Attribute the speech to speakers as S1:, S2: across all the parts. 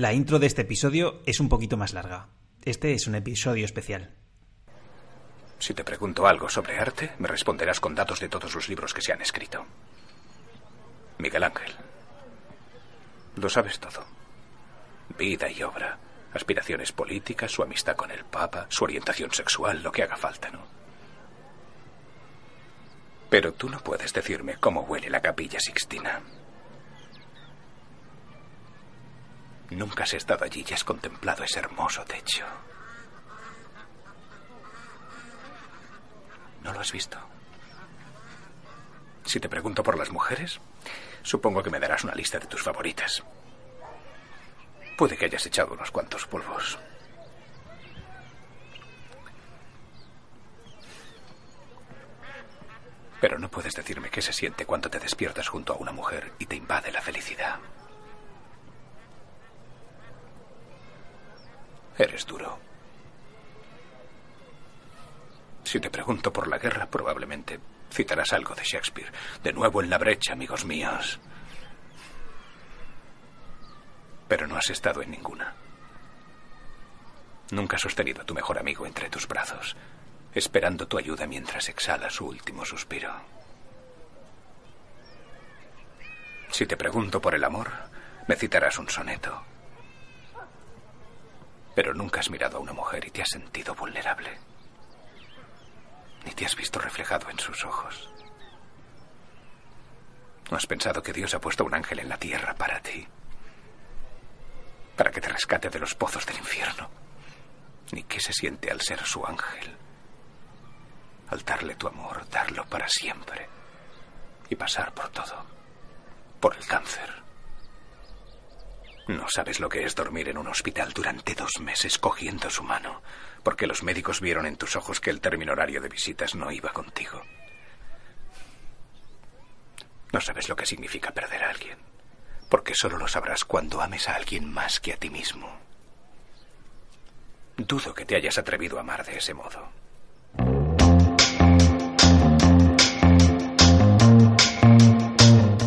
S1: La intro de este episodio es un poquito más larga. Este es un episodio especial.
S2: Si te pregunto algo sobre arte, me responderás con datos de todos los libros que se han escrito. Miguel Ángel. Lo sabes todo. Vida y obra, aspiraciones políticas, su amistad con el Papa, su orientación sexual, lo que haga falta, ¿no? Pero tú no puedes decirme cómo huele la capilla Sixtina. Nunca has estado allí y has contemplado ese hermoso techo. No lo has visto. Si te pregunto por las mujeres, supongo que me darás una lista de tus favoritas. Puede que hayas echado unos cuantos polvos. Pero no puedes decirme qué se siente cuando te despiertas junto a una mujer y te invade la felicidad. Eres duro. Si te pregunto por la guerra, probablemente citarás algo de Shakespeare. De nuevo en la brecha, amigos míos. Pero no has estado en ninguna. Nunca has sostenido a tu mejor amigo entre tus brazos, esperando tu ayuda mientras exhala su último suspiro. Si te pregunto por el amor, me citarás un soneto. Pero nunca has mirado a una mujer y te has sentido vulnerable. Ni te has visto reflejado en sus ojos. No has pensado que Dios ha puesto un ángel en la tierra para ti. Para que te rescate de los pozos del infierno. Ni qué se siente al ser su ángel. Al darle tu amor, darlo para siempre. Y pasar por todo. Por el cáncer. No sabes lo que es dormir en un hospital durante dos meses cogiendo su mano, porque los médicos vieron en tus ojos que el término horario de visitas no iba contigo. No sabes lo que significa perder a alguien, porque solo lo sabrás cuando ames a alguien más que a ti mismo. Dudo que te hayas atrevido a amar de ese modo.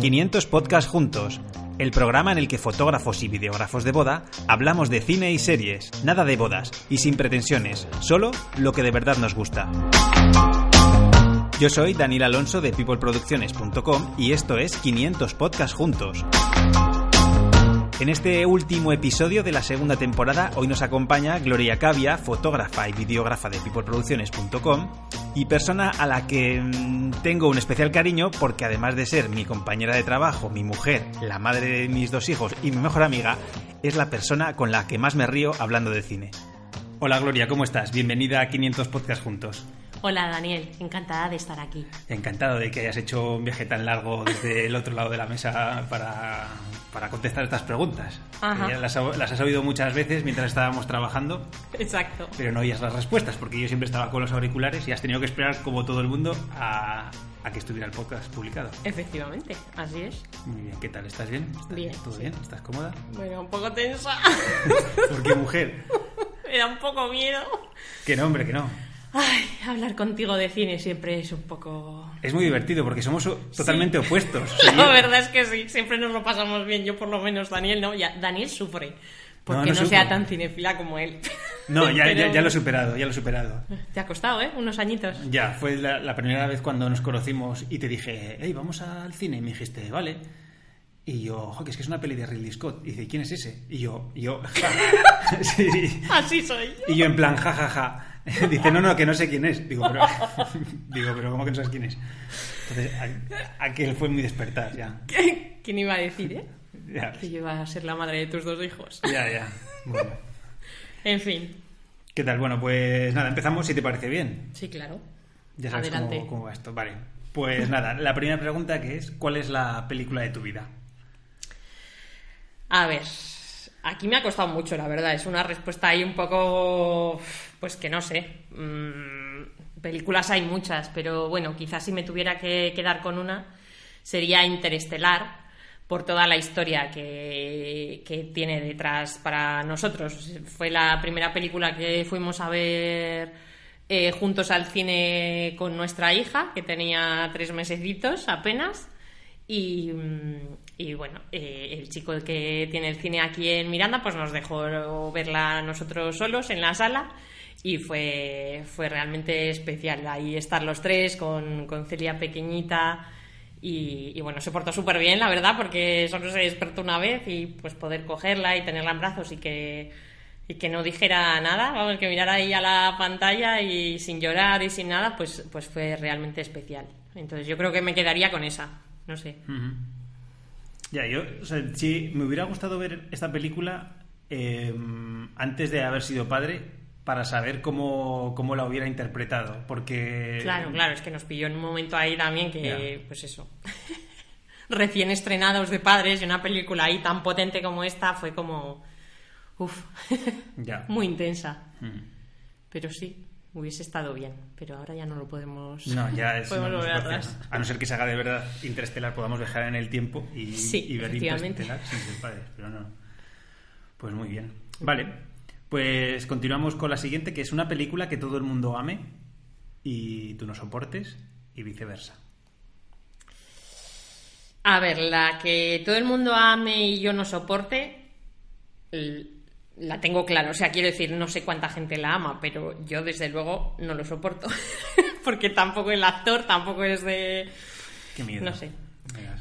S1: ...500 podcasts juntos... El programa en el que fotógrafos y videógrafos de boda hablamos de cine y series, nada de bodas y sin pretensiones, solo lo que de verdad nos gusta. Yo soy Daniel Alonso de peopleproducciones.com y esto es 500 podcasts juntos. En este último episodio de la segunda temporada, hoy nos acompaña Gloria Cavia, fotógrafa y videógrafa de peopleproducciones.com y persona a la que mm, tengo un especial cariño porque además de ser mi compañera de trabajo, mi mujer, la madre de mis dos hijos y mi mejor amiga, es la persona con la que más me río hablando de cine. Hola Gloria, ¿cómo estás? Bienvenida a 500 podcasts juntos.
S3: Hola Daniel, encantada de estar aquí.
S1: Encantado de que hayas hecho un viaje tan largo desde el otro lado de la mesa para, para contestar estas preguntas. Ya las, las has oído muchas veces mientras estábamos trabajando,
S3: Exacto.
S1: pero no oías las respuestas porque yo siempre estaba con los auriculares y has tenido que esperar, como todo el mundo, a, a que estuviera el podcast publicado.
S3: Efectivamente, así es.
S1: Muy bien, ¿qué tal? ¿Estás bien? ¿Estás
S3: Bien,
S1: ¿Todo
S3: sí.
S1: bien? ¿Estás cómoda?
S3: Bueno, un poco tensa.
S1: ¿Por qué mujer?
S3: Me da un poco miedo.
S1: Que no, hombre, que no.
S3: Ay, hablar contigo de cine siempre es un poco...
S1: Es muy divertido porque somos totalmente opuestos. O sea,
S3: La
S1: yo-
S3: verdad es que sí, siempre nos lo pasamos bien. Yo por lo menos, Daniel no. Ya, Daniel sufre. Porque
S1: No,
S3: no,
S1: no
S3: sea tan cinefila como él.
S1: No, ya, ya,
S3: Pero-
S1: ya lo he superado, ya lo he superado.
S3: Te ha costado, ¿eh? Unos añitos.
S1: Ya, fue la, la primera vez cuando nos conocimos y te dije, hey, vamos al cine. Y me dijiste, vale. Y yo, ojo, que es que es una peli de Ridley Scott. Y dice, ¿quién es ese? Y yo, yo, ja. Sí.
S3: Así soy.
S1: Y yo en plan, ja, ja, ja. Dice, no, no, que no sé quién es. Digo, pero, digo, pero ¿cómo que no sabes quién es? Entonces, aquel fue muy despertar, ya.
S3: ¿Quién iba a decir, eh?
S1: Ya,
S3: Que yo iba a ser la madre de tus dos hijos.
S1: ya. ya. Bueno.
S3: En fin,
S1: ¿Qué tal? Bueno, pues nada, empezamos si te parece bien.
S3: sí, claro.
S1: Ya sabes
S3: Adelante.
S1: cómo, cómo va esto. Vale. Pues nada, la primera pregunta que es, ¿cuál es la película de tu vida?
S3: A ver, aquí me ha costado mucho, la verdad. Es una respuesta ahí un poco, pues que no sé. Mm, películas hay muchas, pero bueno, quizás si me tuviera que quedar con una, sería Interestelar, por toda la historia que, que tiene detrás para nosotros. Fue la primera película que fuimos a ver eh, juntos al cine con nuestra hija, que tenía tres mesecitos apenas. Y, mm, y bueno, eh, el chico que tiene el cine aquí en Miranda, pues nos dejó verla nosotros solos en la sala y fue, fue realmente especial. Ahí estar los tres con, con Celia pequeñita y, bueno, se portó súper bien, la verdad, porque solo se despertó una vez y pues poder cogerla y tenerla en brazos y que, y que no dijera nada, vamos, que mirara ahí a la pantalla y sin llorar y sin nada, pues, pues fue realmente especial. Entonces yo creo que me quedaría con esa, no sé.
S1: Ya, yo, o sea, si me hubiera gustado ver esta película eh, antes de haber sido padre, para saber cómo, cómo, la hubiera interpretado, porque...
S3: Claro, claro, es que nos pilló en un momento ahí también que, pues eso, recién estrenados de padres y una película ahí tan potente como esta fue como, uff, muy intensa. Mm. Pero sí, hubiese estado bien, pero ahora ya no lo podemos...
S1: No, ya es... A no ser que se haga de verdad Interestelar, podamos viajar en el tiempo y, y ver Interestelar sin ser padres, pero no. Pues muy bien. Vale. Pues continuamos con la siguiente, que es una película que todo el mundo ame y tú no soportes y viceversa.
S3: A ver, la que todo el mundo ame y yo no soporte, la tengo clara. O sea, quiero decir, no sé cuánta gente la ama, pero yo desde luego no lo soporto. Porque tampoco el actor, tampoco es de...
S1: Qué miedo.
S3: No sé.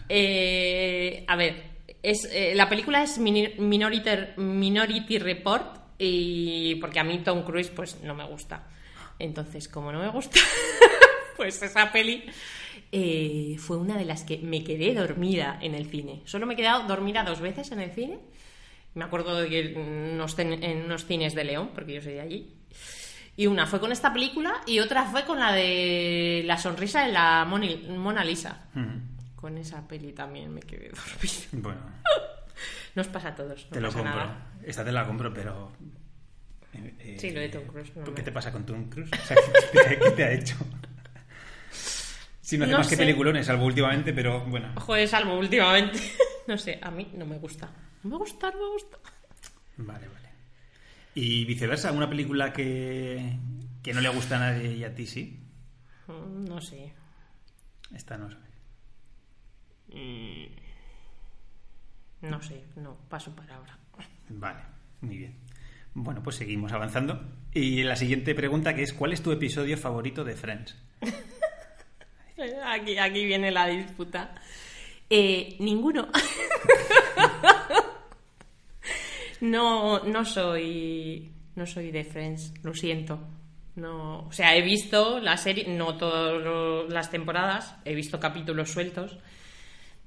S3: Eh, a ver, es, eh, la película es Minority, Minority Report y porque a mí Tom Cruise pues no me gusta. Entonces, como no me gusta, pues esa peli eh, fue una de las que me quedé dormida en el cine. Solo me he quedado dormida dos veces en el cine. Me acuerdo de que en unos, cines de León, porque yo soy de allí. Y una fue con esta película y otra fue con la de la sonrisa de la Mona Lisa. Con esa peli también me quedé dormida.
S1: Bueno.
S3: Nos pasa a todos.
S1: te lo compro. Esta te la compro, pero.
S3: Eh, sí, lo de Tom Cruise.
S1: ¿Qué te pasa con Tom Cruise? ¿qué, te ha hecho? Si no hace más que peliculones, salvo últimamente, pero bueno.
S3: Joder, salvo últimamente. no sé, a mí no me gusta. No me gusta, no me gusta.
S1: Vale, vale. Y viceversa, ¿una película que, que no le gusta a nadie y a ti sí?
S3: Mm, no sé.
S1: Esta no.
S3: Mm. No sé, no, paso para ahora.
S1: Vale, muy bien. Bueno, pues seguimos avanzando. Y la siguiente pregunta que es, ¿cuál es tu episodio favorito de Friends?
S3: aquí, aquí viene la disputa. Eh, ninguno. no, no soy. No soy de Friends, lo siento. No, o sea, he visto la serie, no todas las temporadas, he visto capítulos sueltos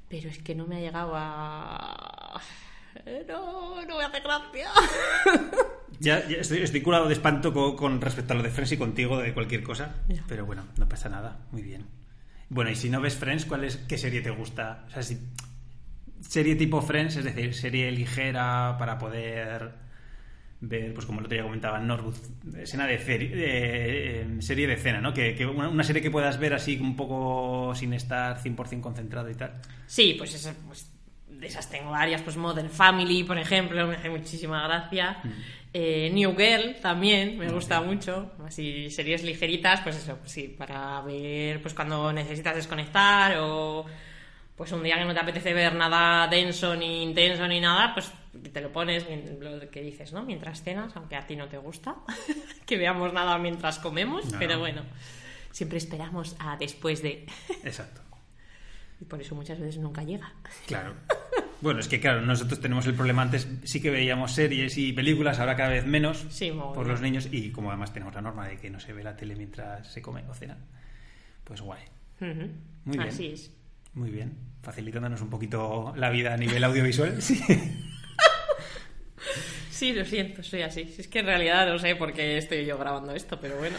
S3: pero es que no me ha llegado a... No, no me hace gracia.
S1: Ya, estoy, curado de espanto con, respecto a lo de Friends y contigo de cualquier cosa. Pero bueno, no pasa nada. Muy bien. Bueno, y si no ves Friends, ¿cuál es, ¿qué serie te gusta? O sea, si, serie tipo Friends, es decir, serie ligera para poder ver, pues como el otro día comentaba, Norwood, escena de, eh, serie de cena, ¿no? Que, una, serie que puedas ver así un poco sin estar 100% concentrado y tal.
S3: Sí, pues, pues de esas tengo varias, pues Modern Family, por ejemplo, me hace muchísima gracia. Mm. Eh, New Girl también, me gusta mucho. Así, series ligeritas, pues eso, pues sí, para ver pues cuando necesitas desconectar o pues un día que no te apetece ver nada denso ni intenso ni nada, pues te lo pones, lo que dices, ¿no? Mientras cenas, aunque a ti no te gusta que veamos nada mientras comemos, pero bueno, siempre esperamos a después de...
S1: Exacto.
S3: Y por eso muchas veces nunca llega.
S1: Claro. Bueno, es que claro, nosotros tenemos el problema antes, sí que veíamos series y películas, ahora cada vez menos por los niños y como además tenemos la norma de que no se ve la tele mientras se come o cena, pues guay.
S3: Muy bien. Así es.
S1: Muy bien, facilitándonos un poquito la vida a nivel audiovisual. Sí.
S3: Sí, lo siento, soy así. Es que en realidad no sé por qué estoy yo grabando esto, pero bueno.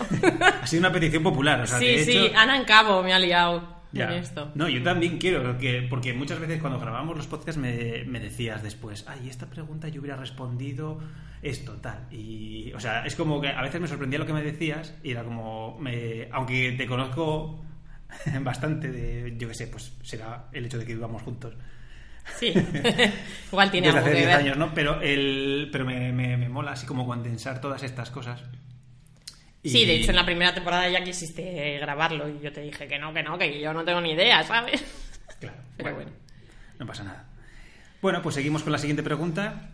S1: Ha sido una petición popular, o sea,
S3: Sí, sí, Ana en Cabo me ha liado. En esto.
S1: No, yo también quiero, que, porque muchas veces cuando grabamos los podcasts me, me, decías después, ay, esta pregunta yo hubiera respondido esto, tal. Y, o sea, es como que a veces me sorprendía lo que me decías y era como, me, aunque te conozco bastante de, yo qué sé, pues será el hecho de que vivamos juntos.
S3: Sí, igual tiene
S1: Desde hace 10 años, ¿no? Pero, el, pero me, me, mola así como condensar todas estas cosas.
S3: Sí, de hecho en la primera temporada ya quisiste grabarlo y yo te dije que no, que no, que yo no tengo ni idea, ¿sabes?
S1: Claro. Pero bueno, No pasa nada. Bueno, pues seguimos con la siguiente pregunta,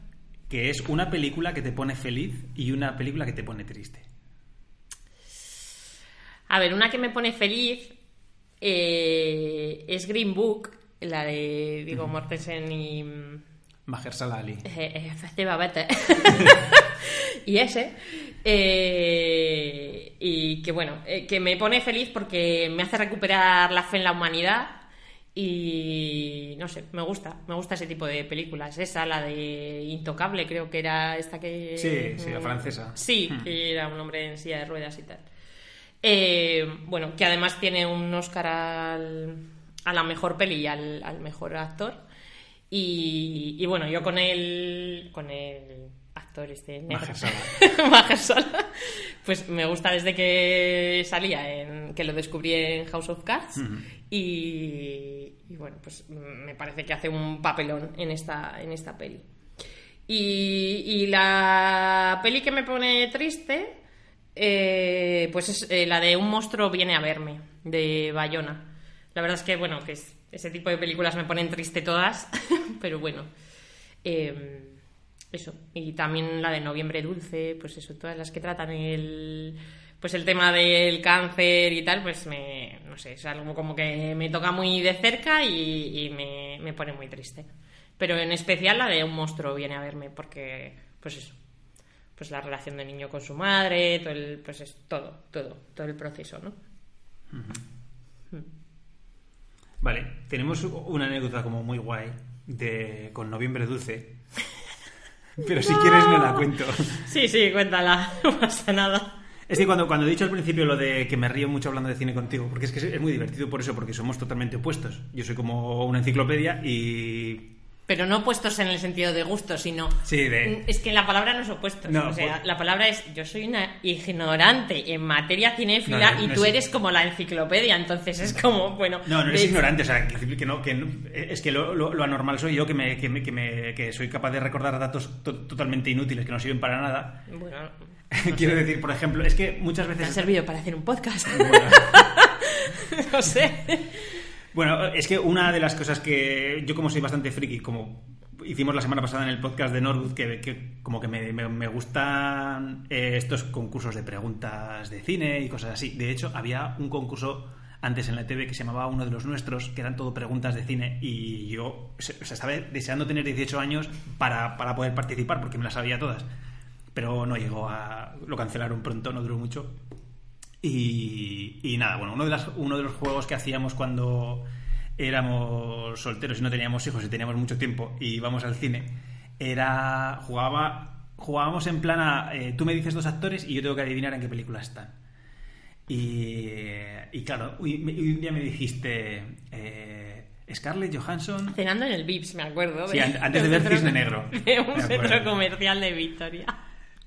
S1: que es una película que te pone feliz y una película que te pone triste.
S3: A ver, una que me pone feliz eh, es Green Book, la de Vigo Mortensen y...
S1: Mahershala Ali.
S3: Eh, efectivamente. y ese. eh, y que bueno, eh, que me pone feliz porque me hace recuperar la fe en la humanidad. Y no sé, me gusta, me gusta ese tipo de películas. Esa, la de Intocable, creo que era esta que.
S1: Sí, sí, la francesa.
S3: Sí,
S1: Hmm.
S3: que era un hombre en silla de ruedas y tal. Eh, bueno, que además tiene un Oscar al- a la mejor peli y al, al mejor actor. Y, y bueno, yo con el, con el actor este negro,
S1: Mahershala.
S3: Pues me gusta desde que salía, en, que lo descubrí en House of Cards. y, y bueno, pues me parece que hace un papelón en esta, en esta peli. Y, y la peli que me pone triste, eh, pues es eh, la de Un monstruo viene a verme, de Bayona. La verdad es que, bueno, que es- ese tipo de películas me ponen triste todas, pero bueno. eh, eso. Y también la de Noviembre Dulce, pues eso, todas las que tratan el pues el tema del cáncer y tal, pues me, no sé, es algo como que me toca muy de cerca y, y me, me pone muy triste. Pero en especial la de un monstruo viene a verme, porque, pues eso, pues la relación del niño con su madre, todo el, pues es todo, todo, todo el proceso, ¿no?
S1: Vale, tenemos una anécdota como muy guay de con Noviembre Dulce. Pero si quieres me la cuento.
S3: Sí, sí, cuéntala, no pasa nada.
S1: Es que cuando, cuando he dicho al principio lo de que me río mucho hablando de cine contigo, porque es que es muy divertido por eso, porque somos totalmente opuestos. Yo soy como una enciclopedia y...
S3: Pero no opuestos en el sentido de gusto, sino...
S1: Sí, de-
S3: Es que la palabra no es opuestos.
S1: No,
S3: o sea,
S1: pues-
S3: la palabra es yo soy una ignorante en materia cinéfila
S1: No, no,
S3: y tú
S1: es-
S3: eres como la enciclopedia, entonces es como, bueno...
S1: No, no eres
S3: de-
S1: ignorante, o sea, que, que no, que es que lo, lo- lo anormal soy yo, que, me, que, me- que, me- que soy capaz de recordar datos to- totalmente inútiles que no sirven para nada.
S3: Bueno,
S1: Quiero decir, por ejemplo, es que muchas
S3: me ha
S1: veces...
S3: servido para hacer un podcast.
S1: Bueno,
S3: no sé.
S1: Bueno, es que una de las cosas que yo como soy bastante friki, como hicimos la semana pasada en el podcast de Norwood, que, como que me, me- me gustan eh, estos concursos de preguntas de cine y cosas así. De hecho, había un concurso antes en la TV que se llamaba Uno de los Nuestros, que eran todo preguntas de cine, y yo o sea, estaba deseando tener 18 años para, para poder participar, porque me las sabía todas. Pero no llegó a... lo cancelaron pronto, no duró mucho. Y, y nada, bueno, uno de, las, uno de los juegos que hacíamos cuando éramos solteros y no teníamos hijos y teníamos mucho tiempo y íbamos al cine era. jugaba jugábamos en plan a. eh, tú me dices dos actores y yo tengo que adivinar en qué película están. Y, y claro, y- y un día me dijiste. eh, Scarlett Johansson.
S3: Cenando en el Vips, me acuerdo.
S1: Sí, an- antes de ver Cisne Negro.
S3: De un centro comercial de Victoria.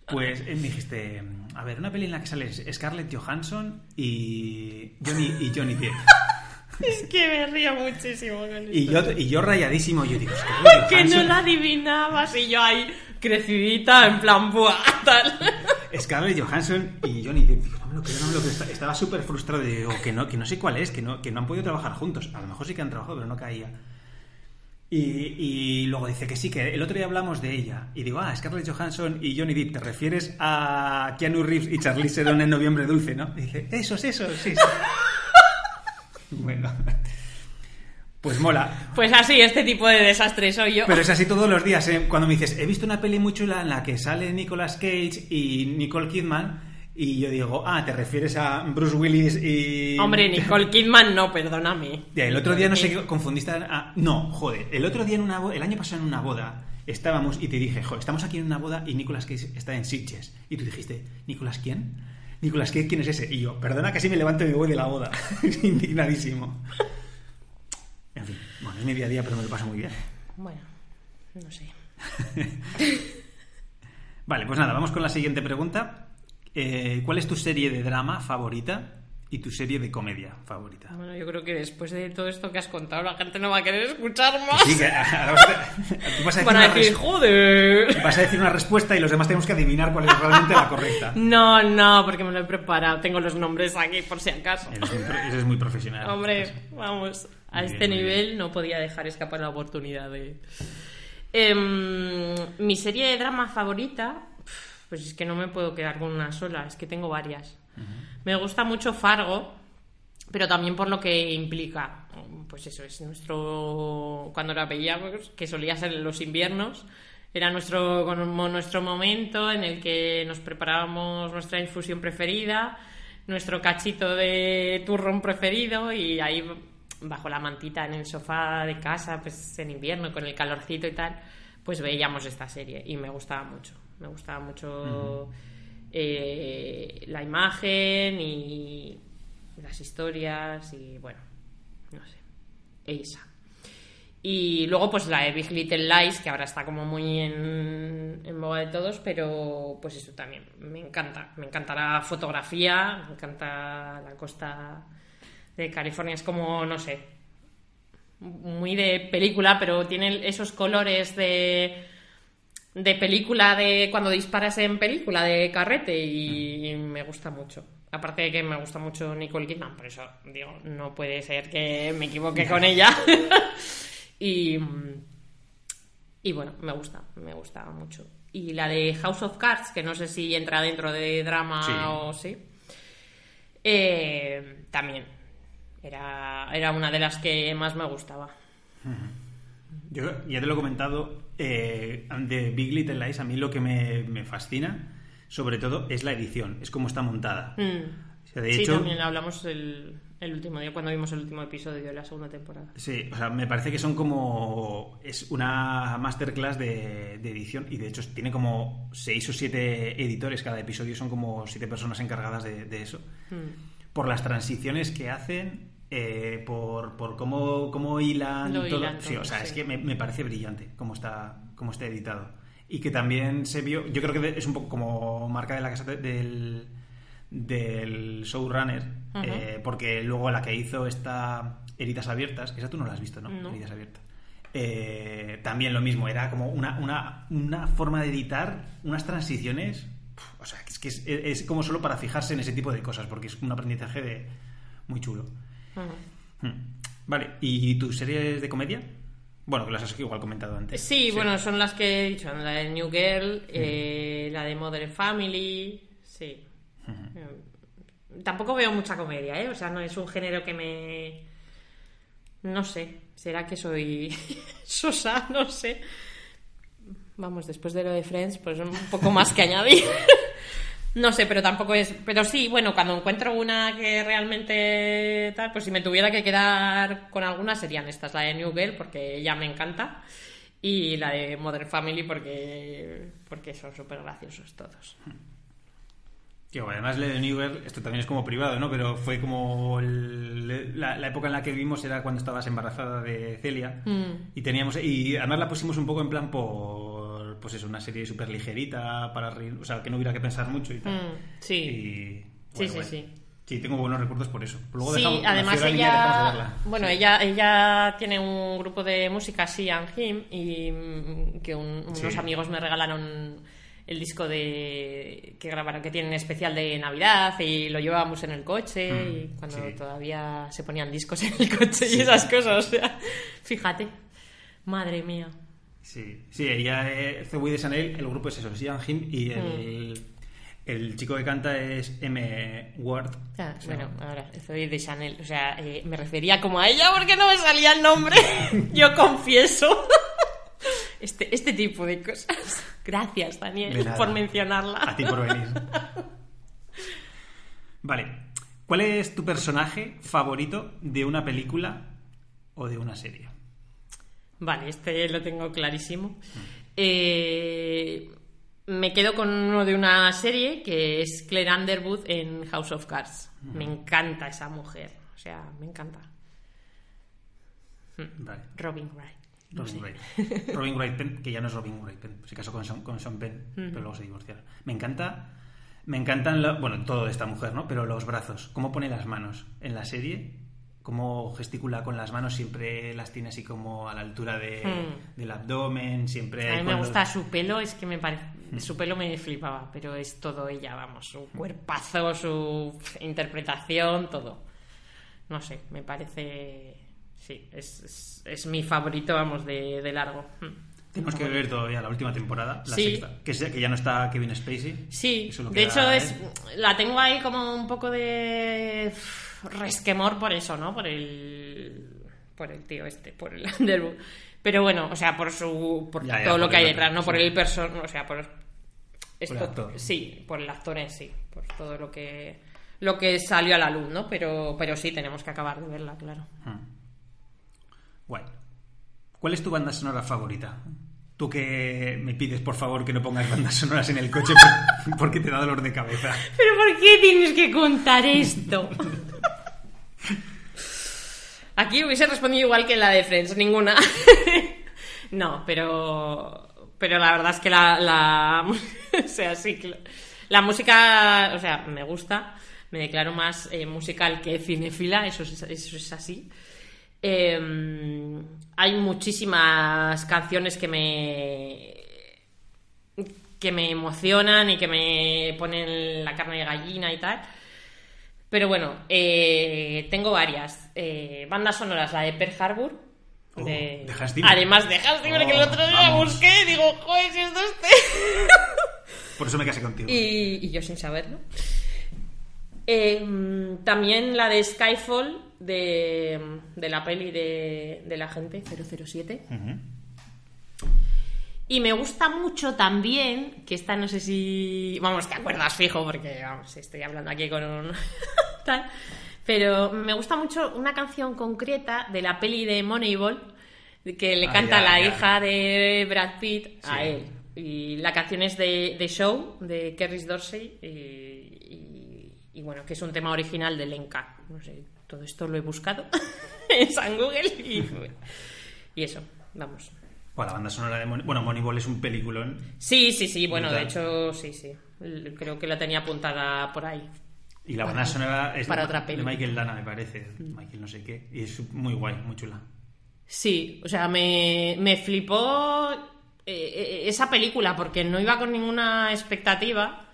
S1: Pues eh, me dijiste, a ver, una peli en la que sales Scarlett Johansson y Johnny, y Johnny Depp.
S3: Es que me río muchísimo con.
S1: Y yo, y yo rayadísimo, yo digo, Scarlett
S3: que no la adivinabas y yo ahí crecidita en plan buah tal
S1: Scarlett Johansson y Johnny Depp. Digo, no me lo creo, no me lo creo. Esta- Estaba súper frustrado digo, que no, que no sé cuál es, que no, que no han podido trabajar juntos. A lo mejor sí que han trabajado, pero no caía. Y, y luego dice que sí, que el otro día hablamos de ella. Y digo, ah, Scarlett Johansson y Johnny Depp, ¿te refieres a Keanu Reeves y Charlize Theron en Noviembre Dulce, no? Y dice, esos, esos, sí, sí. bueno. Pues mola.
S3: pues así este tipo de desastre soy yo
S1: Pero es así todos los días. ¿eh? Cuando me dices, he visto una peli muy chula en la que sale Nicolas Cage y Nicole Kidman, y yo digo, ah, te refieres a Bruce Willis y.
S3: hombre Nicole Kidman no perdóname
S1: Ya, el otro día no sé qué confundiste. a- No, joder. El otro día en una el año pasado en una boda estábamos y te dije, joder, estamos aquí en una boda y Nicolas Cage está en Sitges. Y tú dijiste, ¿Nicolas quién? Nicolas Cage, ¿quién es ese? Y yo, perdona, casi me levanto y me voy de la boda. Indignadísimo. En fin, bueno, es mi día a día, pero me lo paso muy bien.
S3: bueno no sé
S1: Vale, pues nada, vamos con la siguiente pregunta. Eh, ¿Cuál es tu serie de drama favorita y tu serie de comedia favorita?
S3: bueno yo creo que después de todo esto que has contado la gente no va a querer escuchar más
S1: Sí, que ahora vas a, tú vas a decir una
S3: decir
S1: res-
S3: joder
S1: vas a decir una respuesta y los demás tenemos que adivinar cuál es realmente la correcta.
S3: no no porque me lo he preparado tengo los nombres aquí por si acaso
S1: Eres muy pro- Eso es muy profesional.
S3: Hombre, vamos, a este
S1: bien,
S3: nivel no podía dejar escapar la oportunidad de... Em, mi serie de drama favorita, pues es que no me puedo quedar con una sola, es que tengo varias. Me gusta mucho Fargo, pero también por lo que implica. Pues eso, es nuestro. Cuando la veíamos, que solía ser en los inviernos, era nuestro, como nuestro momento en el que nos preparábamos nuestra infusión preferida, nuestro cachito de turrón preferido y ahí bajo la mantita en el sofá de casa, pues en invierno, con el calorcito y tal, pues veíamos esta serie y me gustaba mucho. Me gustaba mucho eh, la imagen y las historias y bueno, no sé, esa. Y luego pues la de Big Little Lies, que ahora está como muy en, en boga de todos, pero pues eso también, me encanta. Me encanta la fotografía, me encanta la costa de California, es como, no sé, muy de película, pero tiene esos colores de, de película, de cuando disparas en película, de carrete, y me gusta mucho. Aparte de que me gusta mucho Nicole Kidman, por eso digo, no puede ser que me equivoque con ella. y, y bueno, me gusta, me gusta mucho. Y la de House of Cards, que no sé si entra dentro de drama
S1: Sí.
S3: o sí, eh, también era, era una de las que más me gustaba.
S1: Yo ya te lo he comentado, eh, de Big Little Lies, a mí lo que me, me fascina, sobre todo, es la edición, es cómo está montada.
S3: Mm.
S1: O sea, de
S3: sí,
S1: hecho,
S3: también hablamos el, el último día cuando vimos el último episodio de la segunda temporada.
S1: Sí, o sea, me parece que son como. Es una masterclass de, de edición y de hecho tiene como seis o siete editores cada episodio, son como siete personas encargadas de, de eso.
S3: Mm.
S1: Por las transiciones que hacen, eh, por, por cómo, cómo hilan
S3: Lo
S1: todo.
S3: hilan
S1: sí, o sea, es
S3: sí.
S1: que me, me parece brillante cómo está, cómo está editado. Y que también se vio, yo creo que es un poco como marca de la casa de- del, del showrunner,
S3: Ujú.
S1: eh, porque luego la que hizo esta Heridas Abiertas, esa tú no la has visto, ¿no?
S3: No.
S1: Heridas Abiertas. Eh, también lo mismo, era como una, una, una forma de editar, unas transiciones, o sea, es que es, es como solo para fijarse en ese tipo de cosas, porque es un aprendizaje de, muy chulo.
S3: Ujú.
S1: Hmm. Vale, ¿y tus series de comedia? Bueno, que las has igual comentado antes.
S3: Sí, bueno, son las que he dicho, la de New Girl, eh, la de Modern Family, sí. Eh, Tampoco veo mucha comedia, ¿eh? O sea, no es un género que me... No sé, será que soy sosa, no sé. Vamos, después de lo de Friends, pues un poco más que añadir. No sé, pero tampoco es. Pero sí, bueno, cuando encuentro una que realmente tal, pues si me tuviera que quedar con alguna serían estas, la de New Girl, porque ella me encanta, y la de Modern Family, porque, porque son súper graciosos todos.
S1: Que además le de New Girl, esto también es como privado, ¿no? Pero fue como el- la, la época en la que vimos era cuando estabas embarazada de Celia
S3: Mm.
S1: y teníamos y además la pusimos un poco en plan por pues eso, una serie súper ligerita para reír, o sea, que no hubiera que pensar mucho y tal.
S3: Mm, sí.
S1: Y,
S3: Sí, sí, sí.
S1: Sí, tengo buenos recuerdos por eso. Luego
S3: sí,
S1: dejamos-
S3: además ella,
S1: verla.
S3: bueno, ella, ella tiene un grupo de música, sí, and Him, y mm, que un- unos
S1: Sí.
S3: amigos me regalaron el disco de que grabaron, que tienen especial de Navidad y lo llevábamos en el coche
S1: Mm,
S3: y cuando
S1: sí.
S3: todavía se ponían discos en el coche y esas cosas, o sea, fíjate, madre mía.
S1: Sí, sí, ella eh, Zoe de Chanel, el grupo es eso, es Ian Him y el,
S3: Mm.
S1: el chico que canta es M. Ward.
S3: Ah, bueno, ahora soy de Chanel, o sea, eh, me refería como a ella porque no me salía el nombre, yo confieso. Este, este tipo de cosas. Gracias, Daniel, por mencionarla.
S1: A ti por venir. Vale. ¿Cuál es tu personaje favorito de una película o de una serie?
S3: Vale, este lo tengo clarísimo. Eh, me quedo con uno de una serie que es Claire Underwood en House of Cards. Me encanta esa mujer, o sea, me encanta.
S1: Vale.
S3: Robin Wright. no
S1: Robin
S3: sé.
S1: Wright. Robin Wright Penn, que ya no es Robin Wright Penn, se casó con Sean, con Sean Penn, pero luego se divorciaron. Me encanta, me encantan, lo- bueno, todo de esta mujer, ¿no? Pero los brazos, cómo pone las manos en la serie, cómo gesticula con las manos, siempre las tiene así como a la altura de,
S3: Hmm.
S1: del abdomen, siempre...
S3: A mí me gusta su pelo, es que me parece. Su pelo me flipaba, pero es todo ella, vamos, su cuerpazo, su interpretación, todo. No sé, me parece. Sí, es, es, es mi favorito, vamos, de, de largo. Mm.
S1: Tenemos que ver todavía la última temporada, la
S3: Sí.
S1: sexta, que, se- que ya no está Kevin Spacey.
S3: Sí,
S1: Eso lo
S3: de hecho es la tengo ahí como un poco de resquemor por eso, ¿no? Por el por el tío este, por el Underwood. Pero bueno, o sea, por su por
S1: Ya, ya,
S3: todo lo que hay detrás, no por el person, o sea, por esto,
S1: el actor.
S3: sí, por el actor en sí, por todo lo que lo que salió a la luz, ¿no? Pero pero sí tenemos que acabar de verla, claro.
S1: Hmm. Guay. ¿Cuál es tu banda sonora favorita? Tú que me pides, por favor, que no pongas bandas sonoras en el coche por- porque te da dolor de cabeza.
S3: Pero ¿por qué tienes que contar esto? Aquí hubiese respondido igual que la de ninguna. no, pero pero la verdad es que la, la o sea, sí, la- música, o sea, me gusta, me declaro más eh, musical que cinefila, eso es, eso es así. Eh, hay muchísimas canciones que me que me emocionan y que me ponen la carne de gallina y tal. Pero bueno, eh, tengo varias. Eh, bandas sonoras, la de Pearl Harbor.
S1: Oh,
S3: de-
S1: de Hans Zimmer.
S3: Además de Hans Zimmer, que el
S1: Oh,
S3: otro día
S1: vamos.
S3: busqué, digo, joder, si esto este.
S1: Por eso me casé contigo.
S3: y, y yo sin saberlo. Eh, también la de Skyfall, de, de la peli de, de la gente 007.
S1: Ujú.
S3: Y me gusta mucho también, que esta no sé si. Vamos, te acuerdas fijo, porque vamos, estoy hablando aquí con un. tal. Pero me gusta mucho una canción concreta de la peli de Moneyball, que le
S1: Ah,
S3: canta
S1: ya,
S3: la
S1: ya.
S3: hija de Brad Pitt a él. Y la canción es de, de Show, de Kerris Dorsey, y, y- y bueno, que es un tema original de Lenka. No sé, todo esto lo he buscado en San Google y, y eso, vamos.
S1: Bueno, la banda sonora de Mon- Bueno, Moneyball es un peliculón.
S3: Sí, sí, sí, bueno, de hecho, sí, sí. Creo que la tenía apuntada por ahí.
S1: Y la banda sonora es
S3: para
S1: de, de. Michael Dana, me parece. Michael no sé qué. Y es muy guay, muy chula.
S3: Sí, o sea, me, me flipó eh, eh, esa película porque no iba con ninguna expectativa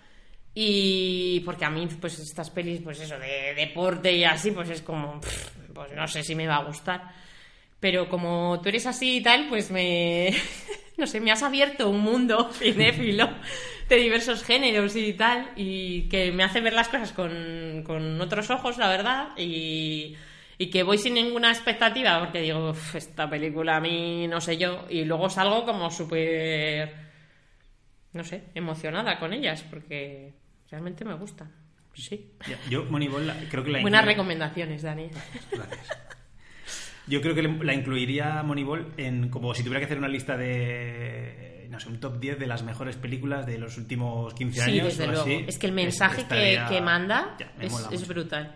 S3: y porque a mí, pues estas pelis, pues eso, de deporte y así, pues es como, pues no sé si me va a gustar. Pero como tú eres así y tal, pues me, no sé, me has abierto un mundo cinéfilo de diversos géneros y tal, y que me hace ver las cosas con, con otros ojos, la verdad, y, y que voy sin ninguna expectativa, porque digo, "Uf, esta película a mí no sé yo, y luego salgo como súper, no sé, emocionada con ellas, porque realmente me gustan. Sí.
S1: Yo, Moneyball, creo que la
S3: Buenas recomendaciones, Dani.
S1: Gracias. Yo creo que la incluiría Moneyball en como si tuviera que hacer una lista de no sé, un top 10 de las mejores películas de los últimos 15
S3: Sí,
S1: años
S3: desde
S1: o
S3: luego.
S1: así.
S3: Es que el mensaje que,
S1: estaría-
S3: que manda
S1: Ya, me
S3: es, brutal.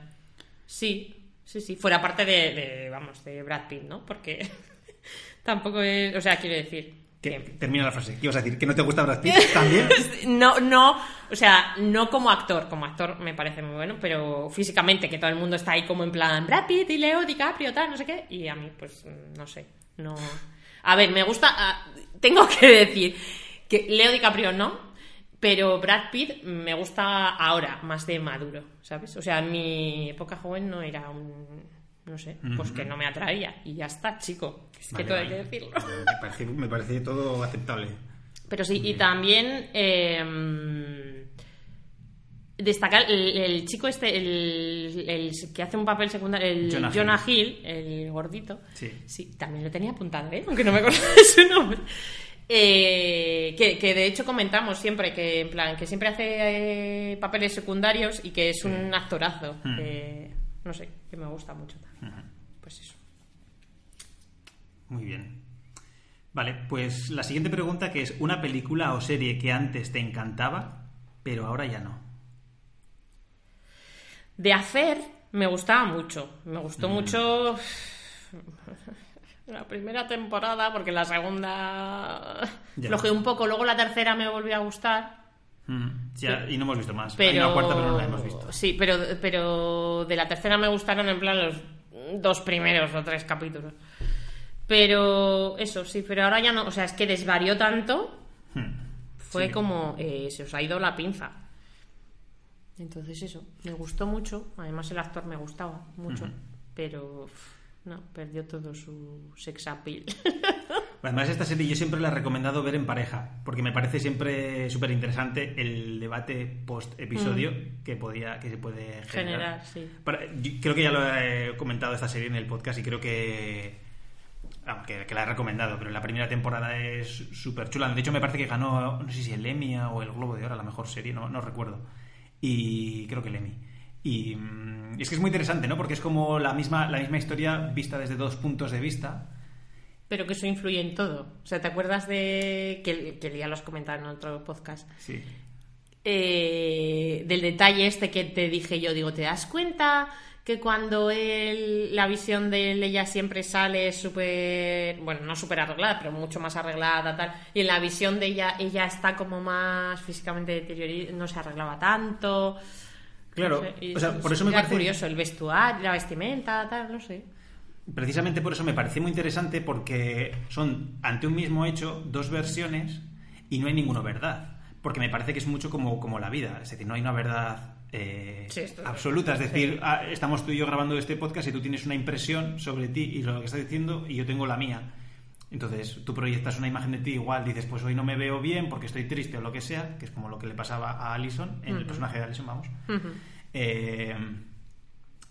S3: Sí, sí, sí. Fuera parte de, de, vamos, de Brad Pitt, ¿no? Porque tampoco es... O sea, quiero decir...
S1: Que- termina la frase. ¿Qué ibas a decir? ¿Que no te gusta Brad Pitt también?
S3: No, no, o sea, no como actor, como actor me parece muy bueno, pero físicamente que todo el mundo está ahí como en plan Brad Pitt y Leo DiCaprio, tal, no sé qué, y a mí pues no sé, no... A ver, me gusta, ah, tengo que decir que Leo DiCaprio no, pero Brad Pitt me gusta ahora, más de maduro, ¿sabes? O sea, en mi época joven no era un... No sé, pues que no me atraía. Y ya está, chico. Es
S1: Vale,
S3: que todo
S1: vale.
S3: hay que decirlo.
S1: Me parece, me parece todo aceptable.
S3: Pero sí, y también eh, destacar el, el chico este, el, el que hace un papel secundario, el
S1: Jonah
S3: Jonah,
S1: Hill.
S3: Hill. el gordito.
S1: Sí.
S3: también lo tenía apuntado, ¿eh? aunque no me acuerdo de su nombre. Eh, que, que de hecho comentamos siempre que en plan que siempre hace eh, papeles secundarios y que es un actorazo
S1: Hmm.
S3: no sé que me gusta mucho también. pues eso
S1: Muy bien. Vale, pues la siguiente pregunta que es una película o serie que antes te encantaba, pero ahora ya no.
S3: De hacer me gustaba mucho. Me
S1: Mm.
S3: gustó mucho la primera temporada, porque la segunda
S1: Ya.
S3: flojeé un poco. Luego la tercera me volvió a gustar.
S1: Mm, ya. Y no hemos visto más.
S3: Pero...
S1: Hay una cuarta, pero no la hemos visto.
S3: Sí, pero, pero de la tercera me gustaron en plan los dos primeros o tres capítulos. Pero eso, sí, pero ahora ya no. O sea, es que desvarió tanto.
S1: Hmm.
S3: Fue
S1: Sí.
S3: como. eh, se os ha ido la pinza. Entonces, eso, me gustó mucho. Además, el actor me gustaba mucho. Pero. No, perdió todo su sex appeal.
S1: Además, esta serie yo siempre la he recomendado ver en pareja, porque me parece siempre súper interesante el debate post-episodio que, podía, que se puede generar.
S3: Generar, sí.
S1: Para- yo creo que ya lo he comentado esta serie en el podcast y creo que, vamos, que, que la he recomendado, pero la primera temporada es súper chula. De hecho, me parece que ganó, no sé si el Emmy o el Globo de Oro, la mejor serie, no, no recuerdo. Y creo que el Emmy. Y mm, es que es muy interesante, ¿no? Porque es como la misma, la misma historia vista desde dos puntos de vista.
S3: Pero que eso influye en todo. O sea, ¿te acuerdas de que, que ya lo has comentado en otro podcast?
S1: Sí.
S3: Eh, del detalle este que te dije yo, digo, ¿te das cuenta que cuando él, la visión de él, ella siempre sale súper, bueno, no súper arreglada, pero mucho más arreglada, tal, y en la visión de ella, ella está como más físicamente deteriorada, no se arreglaba tanto.
S1: Claro,
S3: No sé, y
S1: o sea, por eso me parece-
S3: curioso, el vestuario, la vestimenta, tal, no sé.
S1: Precisamente por eso me parece muy interesante porque son, ante un mismo hecho, dos versiones y no hay ninguna verdad. Porque me parece que es mucho como, como la vida. Es decir, no hay una verdad eh,
S3: Sí,
S1: absoluta. Es decir, ah, estamos tú y yo grabando este podcast y tú tienes una impresión sobre ti y lo que estás diciendo y yo tengo la mía. Entonces, tú proyectas una imagen de ti igual, dices, pues hoy no me veo bien porque estoy triste o lo que sea, que es como lo que le pasaba a Alison, en el personaje de Alison, vamos. Eh,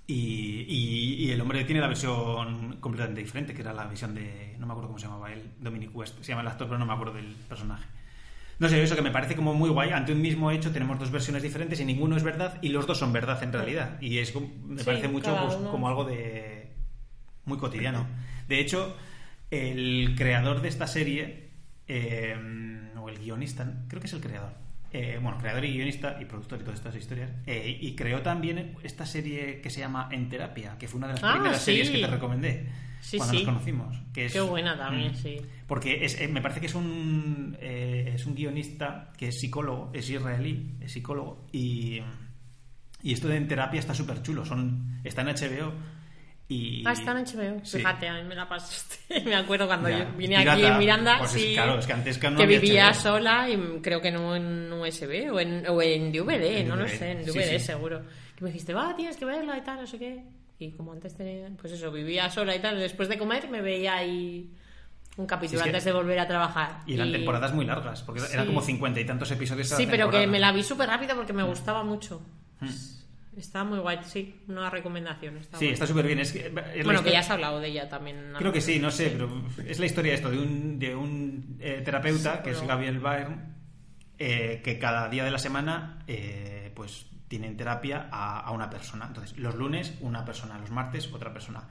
S1: y, y- y el hombre tiene la versión completamente diferente, que era la visión de. No me acuerdo cómo se llamaba él, Dominic West. Se llama el actor, pero no me acuerdo del personaje. No sé, eso que me parece como muy guay. Ante un mismo hecho tenemos dos versiones diferentes y ninguno es verdad y los dos son verdad en realidad. Y es me
S3: Sí,
S1: parece mucho pues, como algo de. muy cotidiano. De hecho, el creador de esta serie, eh, o el guionista, creo que es el creador. eh, bueno, creador y guionista y productor y todas estas historias. eh, y creó también esta serie que se llama En Terapia, que fue una de las
S3: Ah,
S1: primeras
S3: sí.
S1: series que te recomendé
S3: Sí,
S1: cuando
S3: sí.
S1: nos conocimos. Que es,
S3: Qué buena también,
S1: Mm.
S3: sí.
S1: Porque es, eh, me parece que es un, eh, es un guionista que es psicólogo, es israelí, es psicólogo, y, y esto de en terapia está súper chulo. Son, está en HBO y...
S3: Ah, está en HBO.
S1: Sí.
S3: Fíjate, a mí me la pasaste. me acuerdo cuando
S1: Ya,
S3: yo vine
S1: pirata.
S3: aquí en Miranda,
S1: Pues es-
S3: sí,
S1: claro, es que antes que no
S3: que vivía
S1: HBO.
S3: sola y creo que no en USB o en, o en DVD,
S1: En
S3: no lo sé, en DVD
S1: sí.
S3: seguro. Que me dijiste, va, tienes que verla y tal, no sé qué. Y como antes tenía, pues eso, vivía sola y tal, después de comer me veía ahí un capítulo
S1: Sí, es que-
S3: antes de volver a trabajar.
S1: Y eran temporadas muy largas, porque
S3: Sí.
S1: eran como cincuenta y tantos episodios
S3: Sí, pero que me la vi súper rápido porque me gustaba mucho.
S1: Mm.
S3: Está muy guay, sí, una recomendación. Está
S1: Sí,
S3: guay.
S1: está súper bien. Es que- es la
S3: Bueno, que ya has hablado de ella también.
S1: Creo que sí, no sé, pero es la historia esto de un, de un eh, terapeuta, que es Gabriel Byrne, eh, que cada día de la semana eh, pues tiene en terapia a, a una persona. Entonces, los lunes una persona, los martes otra persona.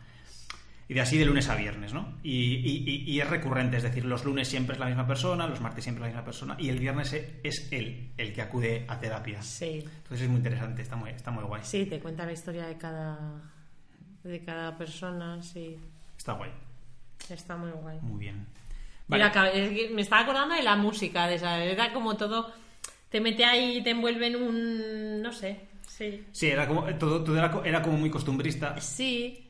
S1: Y de así de lunes a viernes, ¿no? Y, y- y- y es recurrente, es decir, los lunes siempre es la misma persona, los martes siempre la misma persona, y el viernes e- es él el que acude a terapia.
S3: Sí,
S1: Entonces es muy interesante, está muy, está muy guay.
S3: sí, te cuenta la historia de cada, de cada persona, sí.
S1: Está guay,
S3: Está muy guay.
S1: muy bien.
S3: Me estaba acordando de la música, de esa, era como todo, te mete ahí y te envuelve en un, no sé, sí.
S1: Sí, era como, todo, todo era, co- era como muy costumbrista.
S3: Sí,